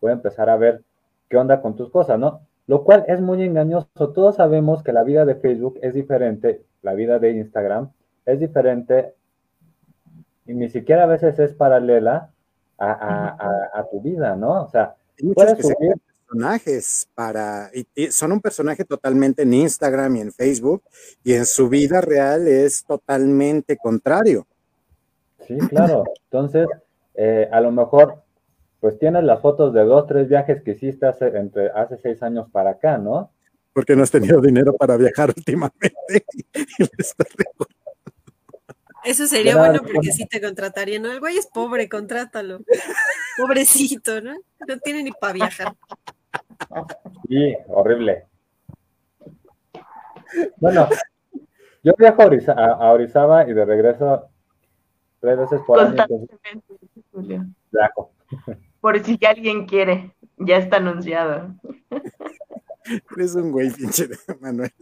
voy a empezar a ver qué onda con tus cosas, ¿no? lo cual es muy engañoso. Todos sabemos que la vida de Facebook es diferente, la vida de Instagram es diferente y ni siquiera a veces es paralela a, tu vida, ¿no? O sea, puedes subir personajes para, y, son un personaje totalmente en Instagram y en Facebook, y en su vida real es totalmente contrario. Sí, claro. Entonces, eh, a lo mejor pues tienes las fotos de dos, tres viajes que hiciste hace, entre, hace seis años para acá, ¿no? Porque no has tenido dinero para viajar últimamente. Eso sería bueno porque sí te contratarían, ¿no? El güey es pobre, contrátalo. Pobrecito, ¿no? No tiene ni para viajar. Sí, horrible. Bueno, yo viajo a, Orizaba y de regreso tres veces por año. Viajo. Por si alguien quiere, ya está anunciado. Eres un güey, pinche Manuel.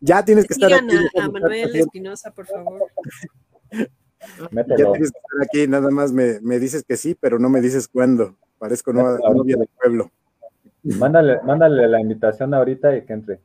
Ya tienes que estar aquí. A, Manuel Espinosa, por favor. Mételo. Ya tienes que estar aquí, nada más me, me, dices que sí, pero no me dices cuándo. Parezco nueva novia del pueblo. Mándale, mándale la invitación ahorita y que entre.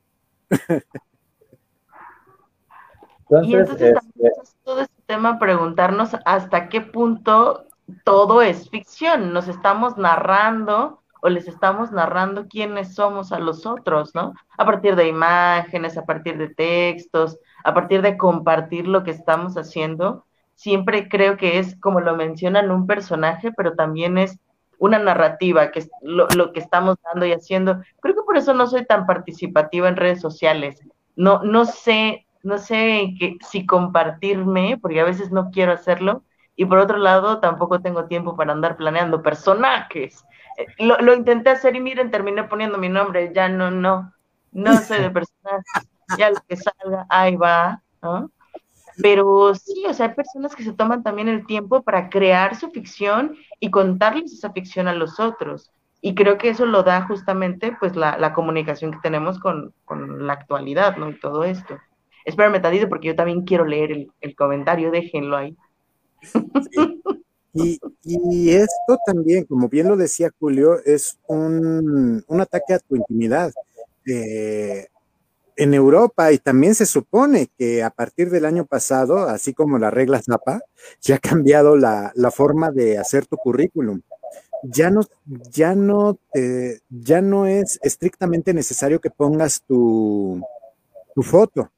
Entonces, y entonces este... todo este tema preguntarnos hasta qué punto todo es ficción, nos estamos narrando o les estamos narrando quiénes somos a los otros, ¿no? A partir de imágenes, a partir de textos, a partir de compartir lo que estamos haciendo. Siempre creo que es, como lo mencionan, un personaje, pero también es una narrativa, que es lo, que estamos dando y haciendo. Creo que por eso no soy tan participativa en redes sociales. No, no sé, no sé si compartirme, porque a veces no quiero hacerlo, y por otro lado tampoco tengo tiempo para andar planeando personajes. Eh, lo, intenté hacer y miren, terminé poniendo mi nombre, ya no, no, no sé de personajes, ya lo que salga, ahí va, ¿no? Pero sí, o sea, hay personas que se toman también el tiempo para crear su ficción y contarles esa ficción a los otros. Y creo que eso lo da justamente pues la, la comunicación que tenemos con, con, la actualidad, ¿no? Y todo esto. Espérame tantito porque yo también quiero leer el, el comentario, déjenlo ahí. Y, esto también, como bien lo decía Julio, es un, ataque a tu intimidad. Eh, en Europa, y también se supone que a partir del año pasado, así como la regla Zapa, ya ha cambiado la, forma de hacer tu currículum. Ya no, ya no, ya no es estrictamente necesario que pongas tu, tu foto.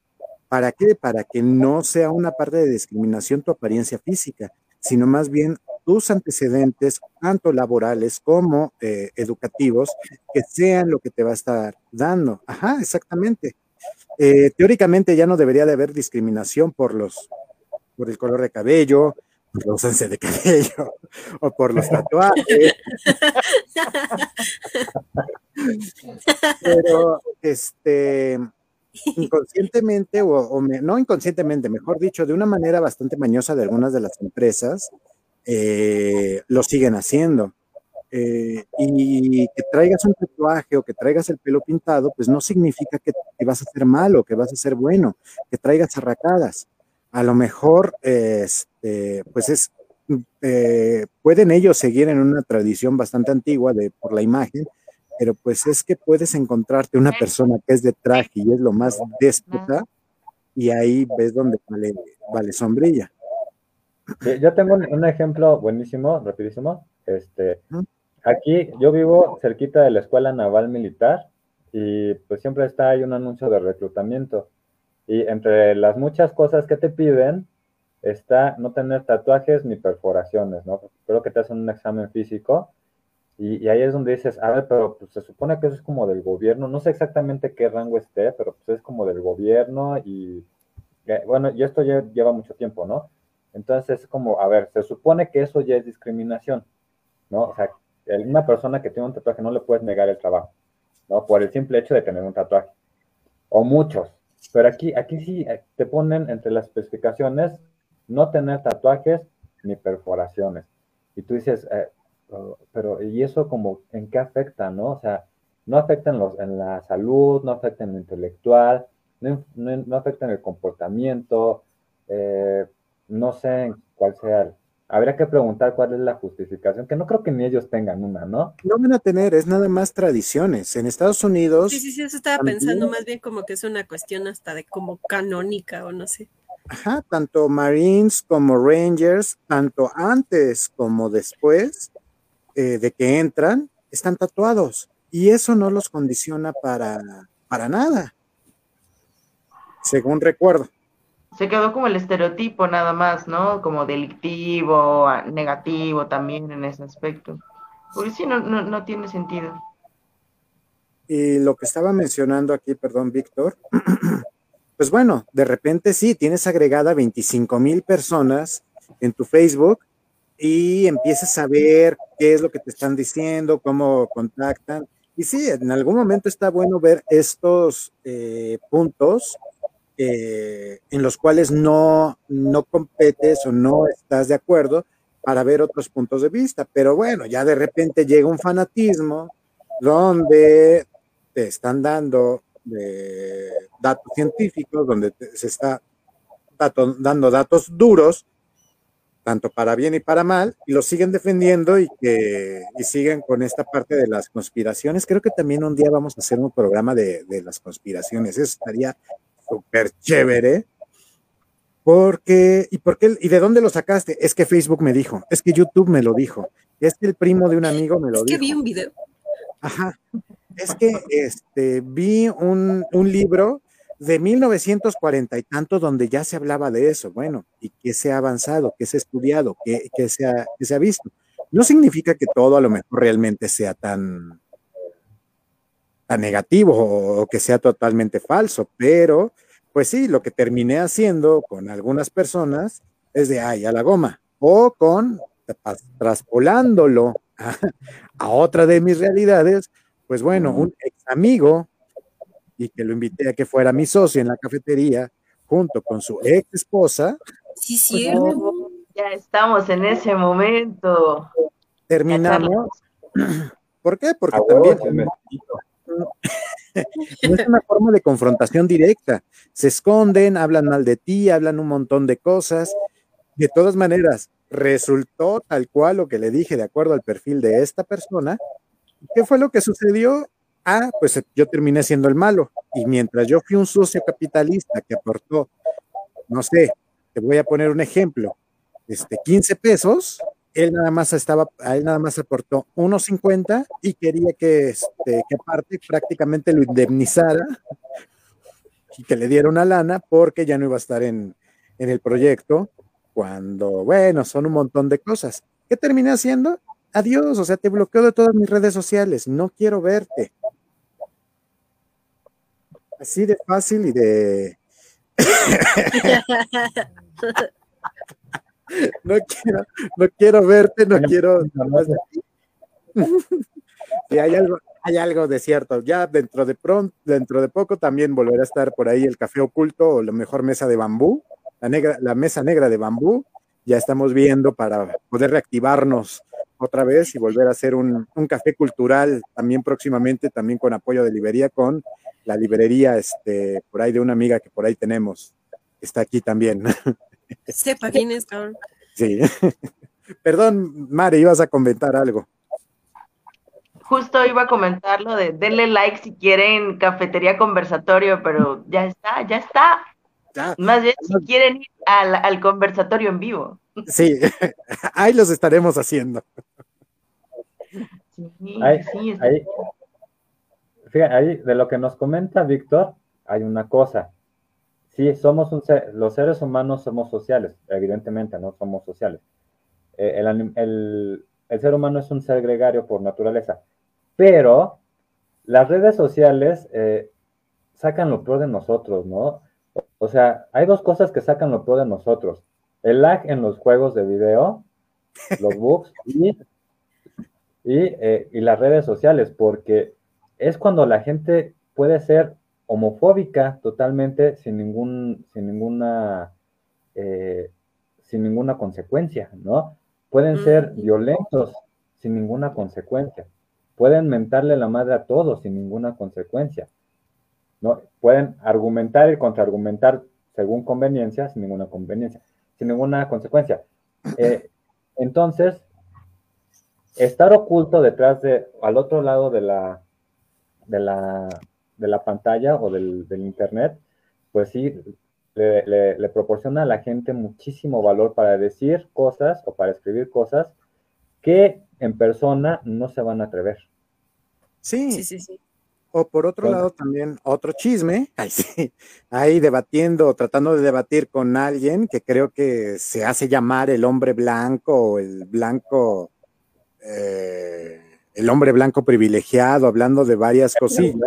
¿Para qué? Para que no sea una parte de discriminación tu apariencia física, sino más bien tus antecedentes, tanto laborales como eh, educativos, que sean lo que te va a estar dando. Ajá, exactamente. Eh, teóricamente ya no debería de haber discriminación por los, por el color de cabello, por la ausencia de cabello o por los tatuajes. Pero, este, inconscientemente, o, no inconscientemente, mejor dicho, de una manera bastante mañosa de algunas de las empresas, eh, lo siguen haciendo. eh, y que traigas un tatuaje o que traigas el pelo pintado, pues no significa que, vas a ser malo, que vas a ser bueno, que traigas arracadas. A lo mejor, este, pues es, eh, pueden ellos seguir en una tradición bastante antigua de, por la imagen, pero pues es que puedes encontrarte una persona que es de traje y es lo más déspota, y ahí ves donde vale, vale sombrilla. yo tengo un, ejemplo buenísimo, rapidísimo. Este, Aquí yo vivo cerquita de la Escuela Naval Militar y pues siempre está ahí un anuncio de reclutamiento. Y entre las muchas cosas que te piden está no tener tatuajes ni perforaciones, ¿no? Creo que te hacen un examen físico y, ahí es donde dices, a ver, pero pues, se supone que eso es como del gobierno, no sé exactamente qué rango esté, pero pues es como del gobierno y eh, bueno, y esto ya lleva mucho tiempo, ¿no? Entonces es como, a ver, se supone que eso ya es discriminación, ¿no? O sea, una persona que tiene un tatuaje no le puedes negar el trabajo, ¿no? Por el simple hecho de tener un tatuaje. O muchos. Pero aquí, aquí sí eh, te ponen entre las especificaciones no tener tatuajes ni perforaciones. Y tú dices, eh, pero ¿y eso como en qué afecta, no? O sea, no afecta en, los, en la salud, no afecta en lo intelectual, no, no, afecta en el comportamiento, eh, no sé en cuál sea habría que preguntar cuál es la justificación, que no creo que ni ellos tengan una, ¿no? No van a tener, es nada más tradiciones. En Estados Unidos. Sí, sí, sí, eso estaba pensando más bien como que es una cuestión hasta de como canónica o no sé. Ajá, tanto Marines como Rangers, tanto antes como después eh, de que entran, están tatuados. Y eso no los condiciona para, para nada, según recuerdo se quedó como el estereotipo nada más, ¿no? Como delictivo, negativo también en ese aspecto. Porque sí, no, no, tiene sentido. Y lo que estaba mencionando aquí, perdón, Víctor, pues bueno, de repente sí, tienes agregada 25 mil personas en tu Facebook y empiezas a ver qué es lo que te están diciendo, cómo contactan. Y sí, en algún momento está bueno ver estos eh, puntos eh, en los cuales no, no competes o no estás de acuerdo para ver otros puntos de vista. Pero bueno, ya de repente llega un fanatismo donde te están dando eh, datos científicos, donde se está dando datos duros, tanto para bien y para mal, y lo siguen defendiendo y que y siguen con esta parte de las conspiraciones. Creo que también un día vamos a hacer un programa de, de las conspiraciones. Eso estaría súper chévere. Porque, ¿y por qué? ¿Y de dónde lo sacaste? Es que Facebook me dijo, es que YouTube me lo dijo, es que el primo de un amigo me lo dijo. Es que vi un video. Ajá. Es que este, vi un, libro de 1940 y tanto donde ya se hablaba de eso. Bueno, y que se ha avanzado, que se ha estudiado, que, que, se ha, que se ha visto. No significa que todo a lo mejor realmente sea tan, tan negativo o, que sea totalmente falso, pero pues sí, lo que terminé haciendo con algunas personas es de ay a la goma o con traspolándolo a, otra de mis realidades, pues bueno, un ex amigo y que lo invité a que fuera mi socio en la cafetería junto con su ex esposa. Sí, sí. ya estamos en ese momento. Terminamos. ¿Por qué? Porque también no es una forma de confrontación directa. Se esconden, hablan mal de ti, hablan un montón de cosas. De todas maneras, resultó tal cual lo que le dije de acuerdo al perfil de esta persona. ¿Qué fue lo que sucedió? Ah, pues yo terminé siendo el malo. Y mientras yo fui un socio capitalista que aportó, no sé, te voy a poner un ejemplo, este, 15 pesos, él nada más estaba, él nada más aportó 1.50 y quería que, este, que aparte prácticamente lo indemnizara y que le diera una lana porque ya no iba a estar en, en el proyecto cuando, bueno, son un montón de cosas. ¿Qué terminé haciendo? Adiós, o sea, te bloqueo de todas mis redes sociales, no quiero verte. Así de fácil y de... no quiero, no quiero verte, no quiero. y hay algo, hay algo de cierto. Ya dentro de pronto, dentro de poco también volverá a estar por ahí el café oculto o la mejor mesa de bambú, la negra, la mesa negra de bambú. Ya estamos viendo para poder reactivarnos otra vez y volver a hacer un, café cultural también próximamente, también con apoyo de librería, con la librería este, por ahí de una amiga que por ahí tenemos, que está aquí también. Sepa quién es, cabrón. Sí. Perdón, Mare, ibas a comentar algo. Justo iba a comentar lo de denle like si quieren cafetería conversatorio, pero ya está, ya está. Más bien si quieren ir al, conversatorio en vivo. Sí, ahí los estaremos haciendo. Sí, sí, ahí, fíjate, ahí de lo que nos comenta Víctor, hay una cosa. Sí, somos un los seres humanos somos sociales, evidentemente, no somos sociales. Eh, el, ser humano es un ser gregario por naturaleza, pero las redes sociales eh, sacan lo peor de nosotros, ¿no? O sea, hay dos cosas que sacan lo peor de nosotros. El lag en los juegos de video, los bugs y, eh, y, las redes sociales, porque es cuando la gente puede ser homofóbica totalmente sin ningún, sin ninguna, sin ninguna consecuencia, ¿no? Pueden ser violentos sin ninguna consecuencia. Pueden mentarle la madre a todos sin ninguna consecuencia. ¿no? Pueden argumentar y contraargumentar según conveniencia, sin ninguna conveniencia, sin ninguna consecuencia. Eh, entonces, estar oculto detrás de, al otro lado de la, de la, de la pantalla o del, del internet, pues sí, le, proporciona a la gente muchísimo valor para decir cosas o para escribir cosas que en persona no se van a atrever. Sí, sí, sí. sí. O por otro lado también otro chisme, ahí, sí, ahí debatiendo, tratando de debatir con alguien que creo que se hace llamar el hombre blanco o el blanco, eh, el hombre blanco privilegiado, hablando de varias cosillas.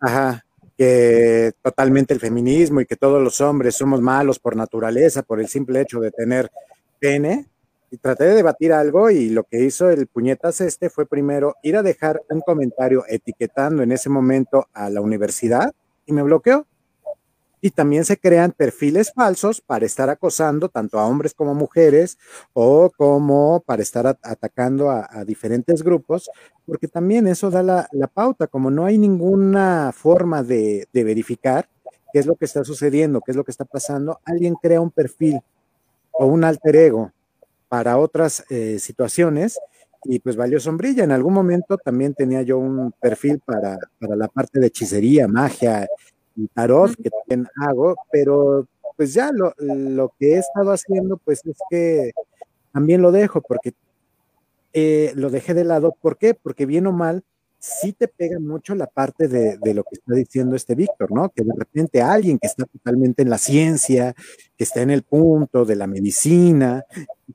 Ajá que totalmente el feminismo y que todos los hombres somos malos por naturaleza, por el simple hecho de tener pene. Y traté de debatir algo y lo que hizo el puñetas este fue primero ir a dejar un comentario etiquetando en ese momento a la universidad y me bloqueó. Y también se crean perfiles falsos para estar acosando tanto a hombres como a mujeres o como para estar atacando a, diferentes grupos, porque también eso da la, pauta, como no hay ninguna forma de, verificar qué es lo que está sucediendo, qué es lo que está pasando, alguien crea un perfil o un alter ego para otras eh, situaciones y pues valió sombrilla. En algún momento también tenía yo un perfil para, para la parte de hechicería, magia y tarot que también hago, pero pues ya lo, lo, que he estado haciendo pues es que también lo dejo porque eh, lo dejé de lado. ¿Por qué? Porque bien o mal, sí te pega mucho la parte de, de, lo que está diciendo este Víctor, ¿no? Que de repente alguien que está totalmente en la ciencia, que está en el punto de la medicina,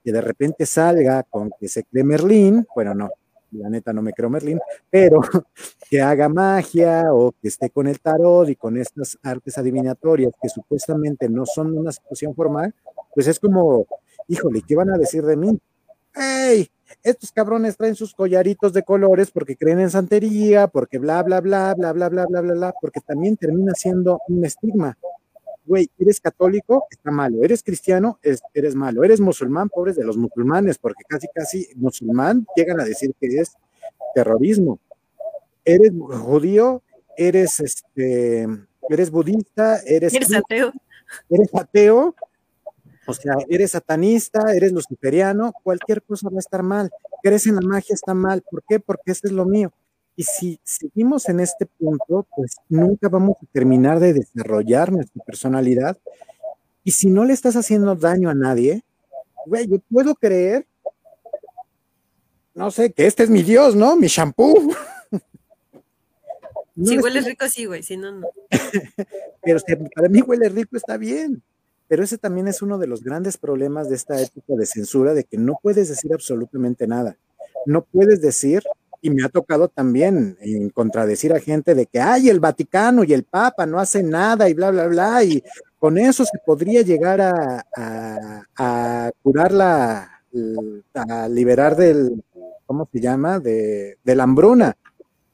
que de repente salga con que se cree Merlín, bueno, no, la neta no me creo Merlín, pero que haga magia o que esté con el tarot y con estas artes adivinatorias que supuestamente no son una situación formal, pues es como, híjole, ¿qué van a decir de mí? ¡Ey! Estos cabrones traen sus collaritos de colores porque creen en santería, porque bla, bla, bla, bla, bla, bla, bla, bla, bla, porque también termina siendo un estigma. Güey, eres católico, está malo, eres cristiano, eres malo, eres musulmán, pobres de los musulmanes, porque casi, casi musulmán llegan a decir que es terrorismo. Eres judío, eres este, eres budista, eres, eres ateo. Eres ateo, o sea, eres satanista, eres luciferiano, cualquier cosa va a estar mal. Crees en la magia, está mal. ¿Por qué? Porque este es lo mío. Y si seguimos en este punto, pues nunca vamos a terminar de desarrollar nuestra personalidad. Y si no le estás haciendo daño a nadie, güey, yo puedo creer, no sé, que este es mi Dios, ¿no? Mi shampoo. si huele rico, sí, güey, si no, no. Pero si para mí huele rico, está bien. Pero ese también es uno de los grandes problemas de esta época de censura, de que no puedes decir absolutamente nada. No puedes decir y me ha tocado también en contradecir a gente de que, ay, el Vaticano y el Papa no hacen nada y bla, bla, bla, y con eso se podría llegar a, a, curar la, a liberar del, ¿cómo se llama? De, de la hambruna.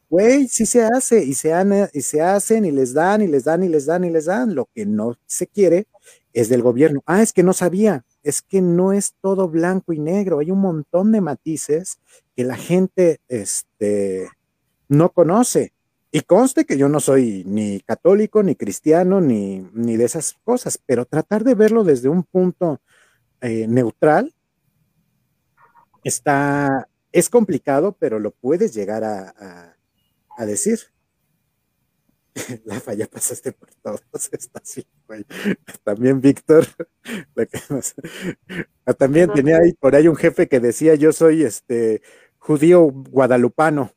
Güey, sí se hace, y se, han, y se hacen, y les dan, y les dan, y les dan, y les dan. Lo que no se quiere es del gobierno. Ah, es que no sabía. es que no es todo blanco y negro, hay un montón de matices que la gente este, no conoce. Y conste que yo no soy ni católico, ni cristiano, ni, ni de esas cosas, pero tratar de verlo desde un punto eh, neutral está, es complicado, pero lo puedes llegar a, a decir. la falla pasaste por todos, está así, güey. También Víctor, ah, también tenía ahí por ahí un jefe que decía yo soy este judío guadalupano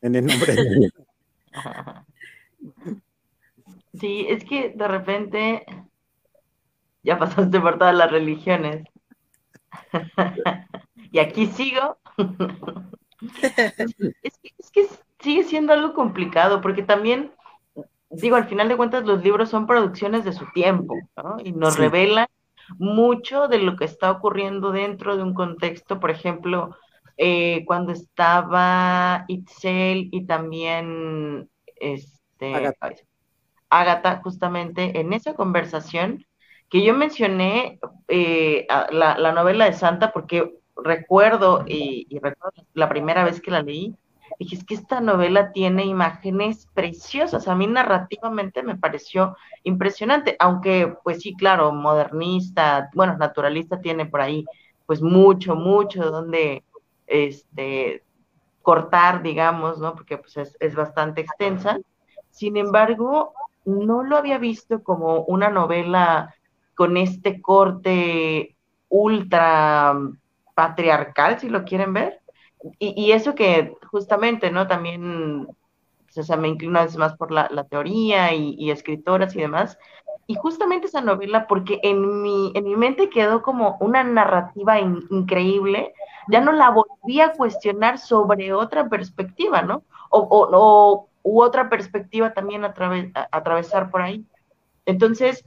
en el nombre de Sí, es que de repente ya pasaste por todas las religiones. y aquí sigo. es, que, es que sigue siendo algo complicado, porque también digo, al final de cuentas los libros son producciones de su tiempo, ¿no? Y nos revelan mucho de lo que está ocurriendo dentro de un contexto, por ejemplo, eh, cuando estaba Itzel y también este, Agatha. justamente en esa conversación que yo mencioné eh, la, novela de Santa porque recuerdo y, y recuerdo la primera vez que la leí, dije, es que esta novela tiene imágenes preciosas, a mí narrativamente me pareció impresionante, aunque pues sí, claro, modernista, bueno, naturalista tiene por ahí pues mucho, mucho donde este, cortar, digamos, ¿no? Porque pues es, es bastante extensa. Sin embargo, no lo había visto como una novela con este corte ultra patriarcal, si lo quieren ver y, eso que justamente, ¿no? También, o sea, me inclino a veces más por la, teoría y, escritoras y demás. Y justamente esa novela, porque en mi, en mi mente quedó como una narrativa increíble, ya no la volví a cuestionar sobre otra perspectiva, ¿no? O, o, u otra perspectiva también a, atravesar por ahí. Entonces,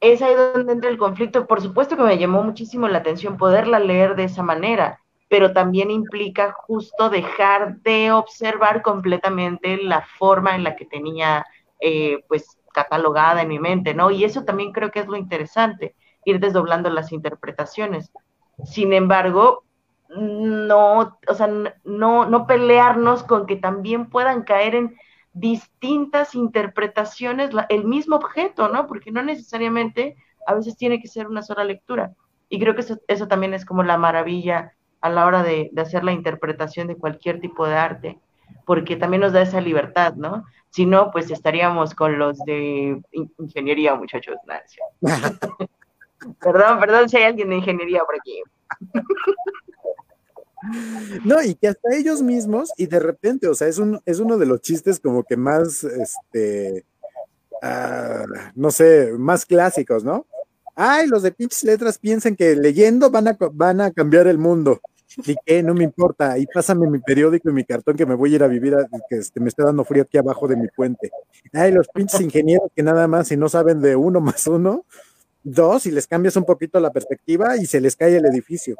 es ahí donde entra el conflicto. Por supuesto que me llamó muchísimo la atención poderla leer de esa manera pero también implica justo dejar de observar completamente la forma en la que tenía, eh, pues, catalogada en mi mente, ¿no? Y eso también creo que es lo interesante, ir desdoblando las interpretaciones. Sin embargo, no, o sea, no, no pelearnos con que también puedan caer en distintas interpretaciones el mismo objeto, ¿no? Porque no necesariamente a veces tiene que ser una sola lectura. Y creo que eso, eso también es como la maravilla a la hora de, hacer la interpretación de cualquier tipo de arte, porque también nos da esa libertad, ¿no? Si no, pues estaríamos con los de ingeniería, muchachos. perdón, perdón si hay alguien de ingeniería por aquí. No, y que hasta ellos mismos, y de repente, o sea, es, un, es uno de los chistes como que más, este, ah, no sé, más clásicos, ¿no? Ay, los de pinches letras piensan que leyendo van a, van a cambiar el mundo. Y que no me importa, y pásame mi periódico y mi cartón que me voy a ir a vivir, que este, me está dando frío aquí abajo de mi puente. Ay, los pinches ingenieros que nada más si no saben de uno más uno, dos, y les cambias un poquito la perspectiva y se les cae el edificio.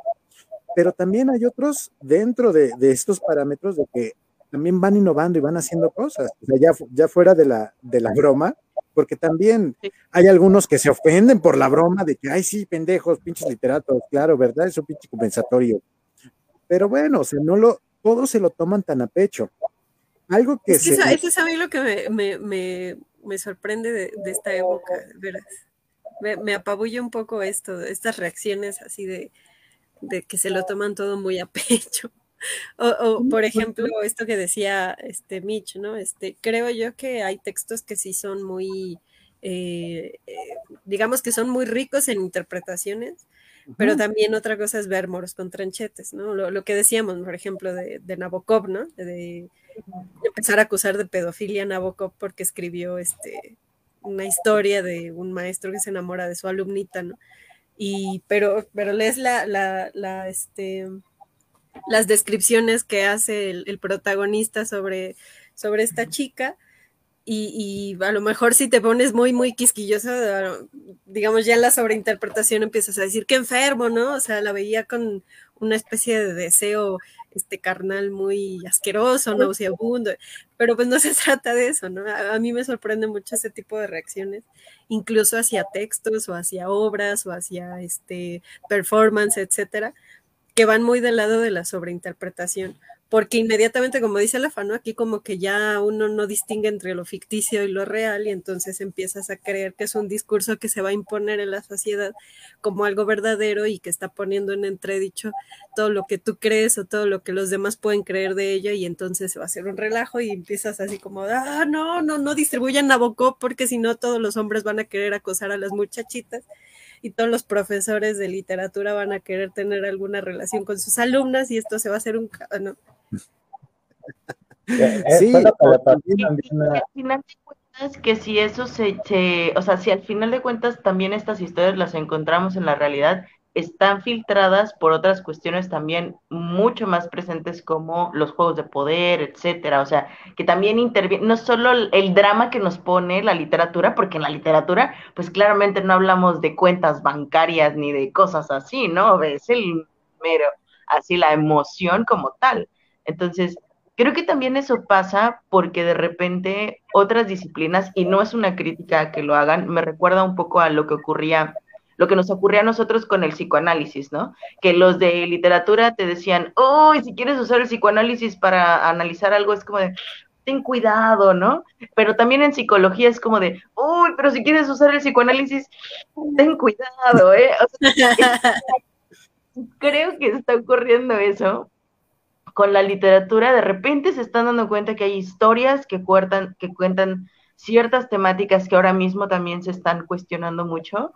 Pero también hay otros dentro de, estos parámetros de que también van innovando y van haciendo cosas. Ya, ya fuera de la, de la broma, porque también hay algunos que se ofenden por la broma de que, ay, sí, pendejos, pinches literatos, claro, ¿verdad? Es un pinche compensatorio. Pero bueno, o sea, no lo, todos se lo toman tan a pecho. Algo que Eso es a mí lo que me, sorprende de, esta época, verás. Me, me apabulla un poco esto, estas reacciones así de, de que se lo toman todo muy a pecho. O, por ejemplo, esto que decía este Mitch, ¿no? Este, creo yo que hay textos que sí son muy, eh, eh, digamos que son muy ricos en interpretaciones, pero también otra cosa es ver moros con tranchetes, ¿no? Lo, que decíamos, por ejemplo, de, Nabokov, ¿no? De, empezar a acusar de pedofilia a Nabokov porque escribió este, una historia de un maestro que se enamora de su alumnita, ¿no? Y, pero, pero lees la, la, la este, las descripciones que hace el, protagonista sobre, sobre esta chica. Y, a lo mejor si te pones muy, muy quisquilloso, digamos, ya en la sobreinterpretación empiezas a decir que enfermo, ¿no? O sea, la veía con una especie de deseo este carnal muy asqueroso, nauseabundo, pero pues no se trata de eso, ¿no? A, mí me sorprende mucho ese tipo de reacciones, incluso hacia textos o hacia obras o hacia este performance, etcétera, que van muy del lado de la sobreinterpretación porque inmediatamente, como dice la Fano, aquí como que ya uno no distingue entre lo ficticio y lo real y entonces empiezas a creer que es un discurso que se va a imponer en la sociedad como algo verdadero y que está poniendo en entredicho todo lo que tú crees o todo lo que los demás pueden creer de ella y entonces va a ser un relajo y empiezas así como, ah, no, no, no distribuyan Nabokov porque si no todos los hombres van a querer acosar a las muchachitas y todos los profesores de literatura van a querer tener alguna relación con sus alumnas y esto se va a hacer un... ¿no? sí, al final de cuentas que si eso se, o sea, si al final de cuentas también estas historias las encontramos en la realidad, están filtradas por otras cuestiones también mucho más presentes como los juegos de poder, etcétera. O sea, que también interviene, no solo el, drama que nos pone la literatura, porque en la literatura, pues claramente no hablamos de cuentas bancarias ni de cosas así, ¿no? Es el mero, así la emoción como tal. Entonces, creo que también eso pasa porque de repente otras disciplinas, y no es una crítica que lo hagan, me recuerda un poco a lo que ocurría, lo que nos ocurría a nosotros con el psicoanálisis, ¿no? Que los de literatura te decían, uy, si quieres usar el psicoanálisis para analizar algo, es como de, ten cuidado, ¿no? Pero también en psicología es como de, uy, pero si quieres usar el psicoanálisis, ten cuidado, ¿eh? creo que está ocurriendo eso con la literatura, de repente se están dando cuenta que hay historias que cuentan, que cuentan ciertas temáticas que ahora mismo también se están cuestionando mucho.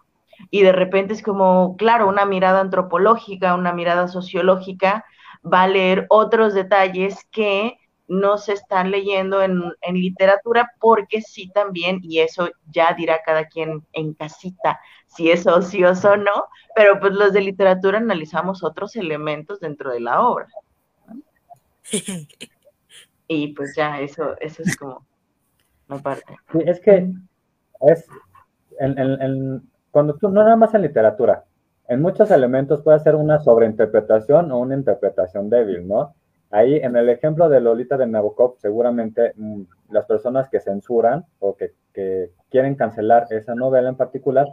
Y de repente es como, claro, una mirada antropológica, una mirada sociológica va a leer otros detalles que no se están leyendo en, en, literatura porque sí también, y eso ya dirá cada quien en casita, si es ocioso o no, pero pues los de literatura analizamos otros elementos dentro de la obra y pues ya, eso, eso es como una parte. Sí, es que es, en, cuando tú, no nada más en literatura, en muchos elementos puede ser una sobreinterpretación o una interpretación débil, ¿no? Ahí, en el ejemplo de Lolita de Nabokov, seguramente mm, las personas que censuran o que, que, quieren cancelar esa novela en particular,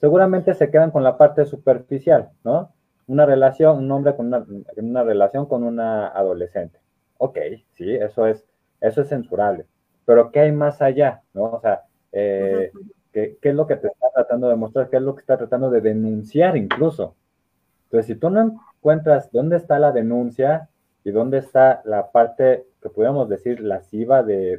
seguramente se quedan con la parte superficial, ¿no? una relación, un hombre con una, una relación con una adolescente. Ok, sí, eso es, eso es censurable. Pero ¿qué hay más allá? ¿no? O sea, eh, ¿qué, es lo que te está tratando de mostrar? ¿Qué es lo que está tratando de denunciar incluso? Entonces, si tú no encuentras dónde está la denuncia y dónde está la parte que podríamos decir lasciva de,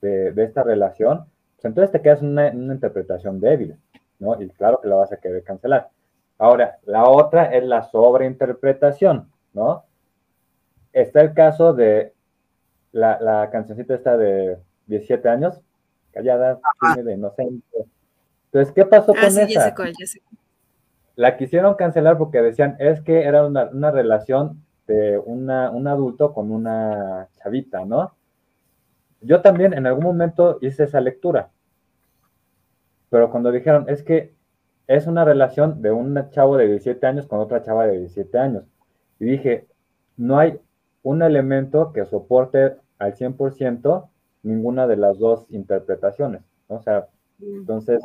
de, de, esta relación, pues entonces te quedas en una, una interpretación débil, ¿no? Y claro que la vas a querer cancelar. Ahora, la otra es la sobreinterpretación, ¿no? Está el caso de la, la cancioncita esta de 17 años, callada, tímida, inocente. Entonces, ¿qué pasó ah, con esa? La quisieron cancelar porque decían, es que era una, una relación de una, un adulto con una chavita, ¿no? Yo también en algún momento hice esa lectura, pero cuando dijeron, es que es una relación de un chavo de 17 años con otra chava de 17 años. Y dije, no hay un elemento que soporte al 100% ninguna de las dos interpretaciones. O sea, entonces,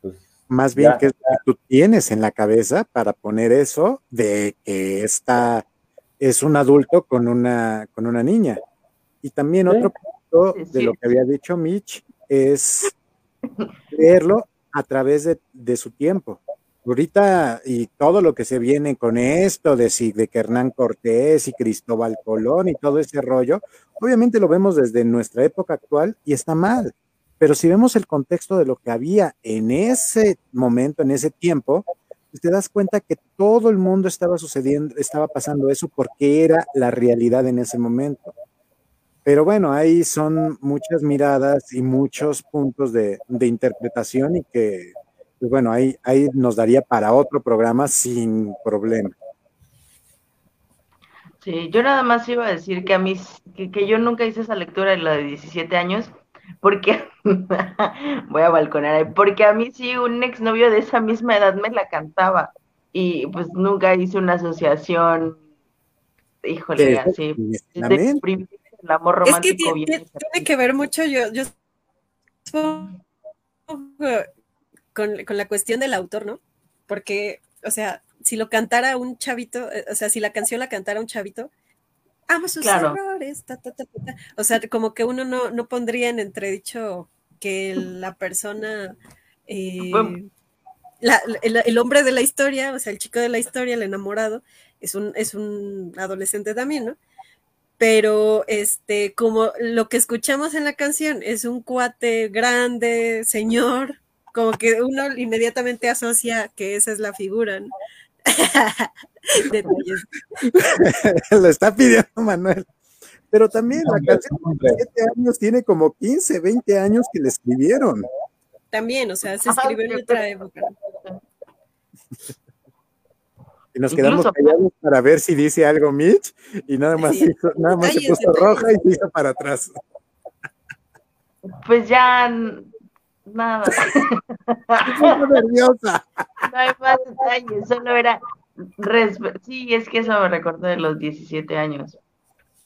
pues... Más bien, que tú tienes en la cabeza para poner eso de que esta es un adulto con una, con una niña? Y también otro punto de lo que había dicho Mitch es leerlo a través de, su tiempo. Ahorita y todo lo que se viene con esto de, de que Hernán Cortés y Cristóbal Colón y todo ese rollo, obviamente lo vemos desde nuestra época actual y está mal. Pero si vemos el contexto de lo que había en ese momento, en ese tiempo, pues te das cuenta que todo el mundo estaba sucediendo, estaba pasando eso porque era la realidad en ese momento. Pero bueno, ahí son muchas miradas y muchos puntos de, interpretación y que, pues bueno, ahí, ahí nos daría para otro programa sin problema. Sí, yo nada más iba a decir que a mí, que, yo nunca hice esa lectura de la de 17 años, porque voy a balconar, porque a mí sí un exnovio de esa misma edad me la cantaba y pues nunca hice una asociación, híjole, así, el amor romántico. Es que tiene, que ver mucho, yo, yo con, con la cuestión del autor, ¿no? Porque, o sea, si lo cantara un chavito, eh, o sea, si la canción la cantara un chavito, amo sus errores, o sea, como que uno no, no pondría en entredicho que la persona, eh, el, hombre de la historia, o sea, el chico de la historia, el enamorado, es un, es un adolescente también, ¿no? Pero este, como lo que escuchamos en la canción es un cuate grande, señor, como que uno inmediatamente asocia que esa es la figura, ¿no? Lo está pidiendo Manuel. Pero también la canción de 7 años tiene como 15, 20 años que le escribieron. También, o sea, se escribió en otra época. Y nos quedamos callados para ver si dice algo Mitch y nada más, nada más se puso roja y se hizo para atrás. Pues ya nada. nerviosa. No hay más detalles, solo era. Sí, es que eso me recordó de los 17 años.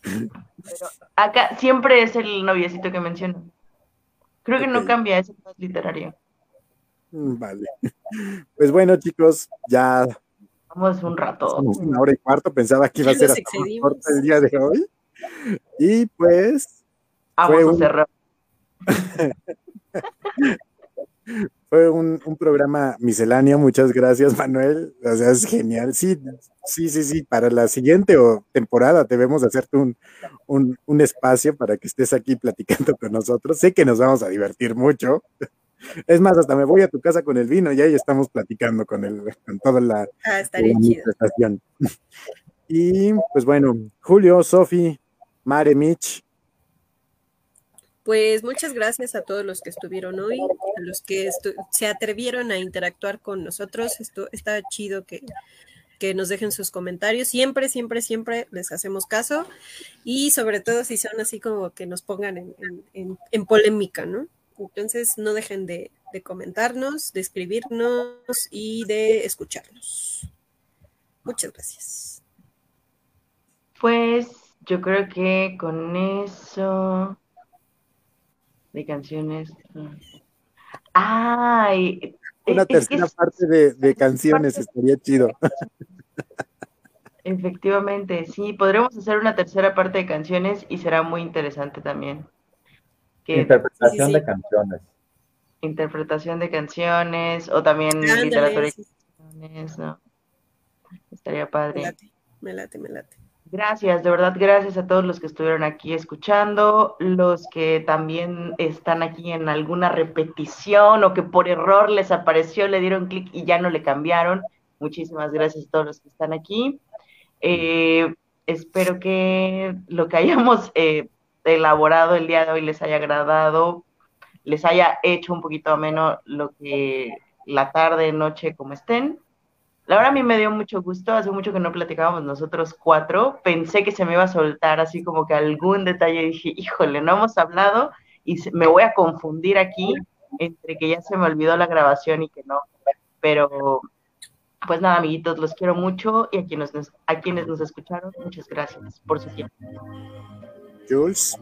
Pero acá siempre es el noviecito que menciono. Creo que no cambia, es más literario. Mm, vale. Pues bueno, chicos, ya. Vamos un rato. Una hora y cuarto, pensaba que iba a ser hasta el día de hoy. Y pues. Vamos a cerrar. Fue un, programa misceláneo, muchas gracias Manuel, o sea, es genial. Sí, sí, sí, sí, para la siguiente o temporada debemos hacerte un, un, espacio para que estés aquí platicando con nosotros. Sé que nos vamos a divertir mucho. Es más, hasta me voy a tu casa con el vino y ahí estamos platicando con, el, con toda la, ah, Y pues bueno, Julio, Sofi, Mare, Mitch, pues muchas gracias a todos los que estuvieron hoy, a los que se atrevieron a interactuar con nosotros. Esto está chido que, nos dejen sus comentarios. Siempre, siempre, siempre les hacemos caso. Y sobre todo si son así como que nos pongan en, polémica, ¿no? Entonces no dejen de, de comentarnos, de escribirnos y de escucharnos. Muchas gracias. Pues yo creo que con eso de canciones. Ay, una tercera parte de, canciones estaría chido. Efectivamente, sí, podremos hacer una tercera parte de canciones y será muy interesante también. Interpretación de canciones. Interpretación de canciones o también literatura de canciones, ¿no? Estaría padre. Me late, me late, me late. Gracias, de verdad, gracias a todos los que estuvieron aquí escuchando, los que también están aquí en alguna repetición o que por error les apareció, le dieron clic y ya no le cambiaron. Muchísimas gracias a todos los que están aquí. Eh, espero que lo que hayamos eh, elaborado el día de hoy les haya agradado, les haya hecho un poquito ameno lo que la tarde, noche, como estén. La verdad a mí me dio mucho gusto, hace mucho que no platicábamos nosotros cuatro, pensé que se me iba a soltar así como que algún detalle, dije, híjole, no hemos hablado y me voy a confundir aquí entre que ya se me olvidó la grabación y que no, pero pues nada, amiguitos, los quiero mucho y a quienes nos, a quienes nos escucharon, muchas gracias por su tiempo. Jules.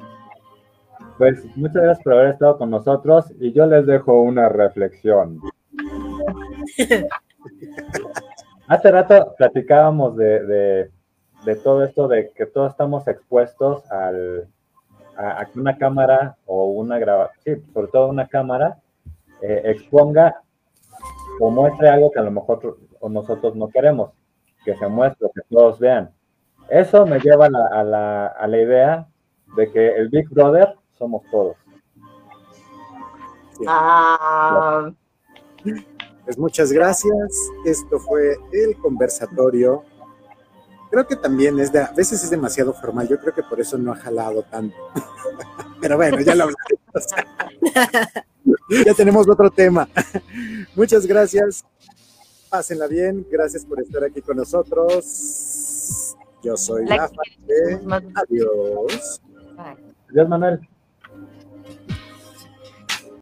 Pues muchas gracias por haber estado con nosotros y yo les dejo una reflexión. Hace rato platicábamos de, todo esto, de que todos estamos expuestos al, a, que una cámara o una grabación, sí, sobre todo una cámara, eh, exponga o muestre algo que a lo mejor o nosotros no queremos, que se muestre, que todos vean. Eso me lleva a la, a la, idea de que el Big Brother somos todos. Ah. Pues muchas gracias. Esto fue el conversatorio. Creo que también es de, a veces es demasiado formal. Yo creo que por eso no ha jalado tanto. Pero bueno, ya lo hablamos. ya tenemos otro tema. Muchas gracias. Pásenla bien. Gracias por estar aquí con nosotros. Yo soy la Adiós. Adiós, Manuel.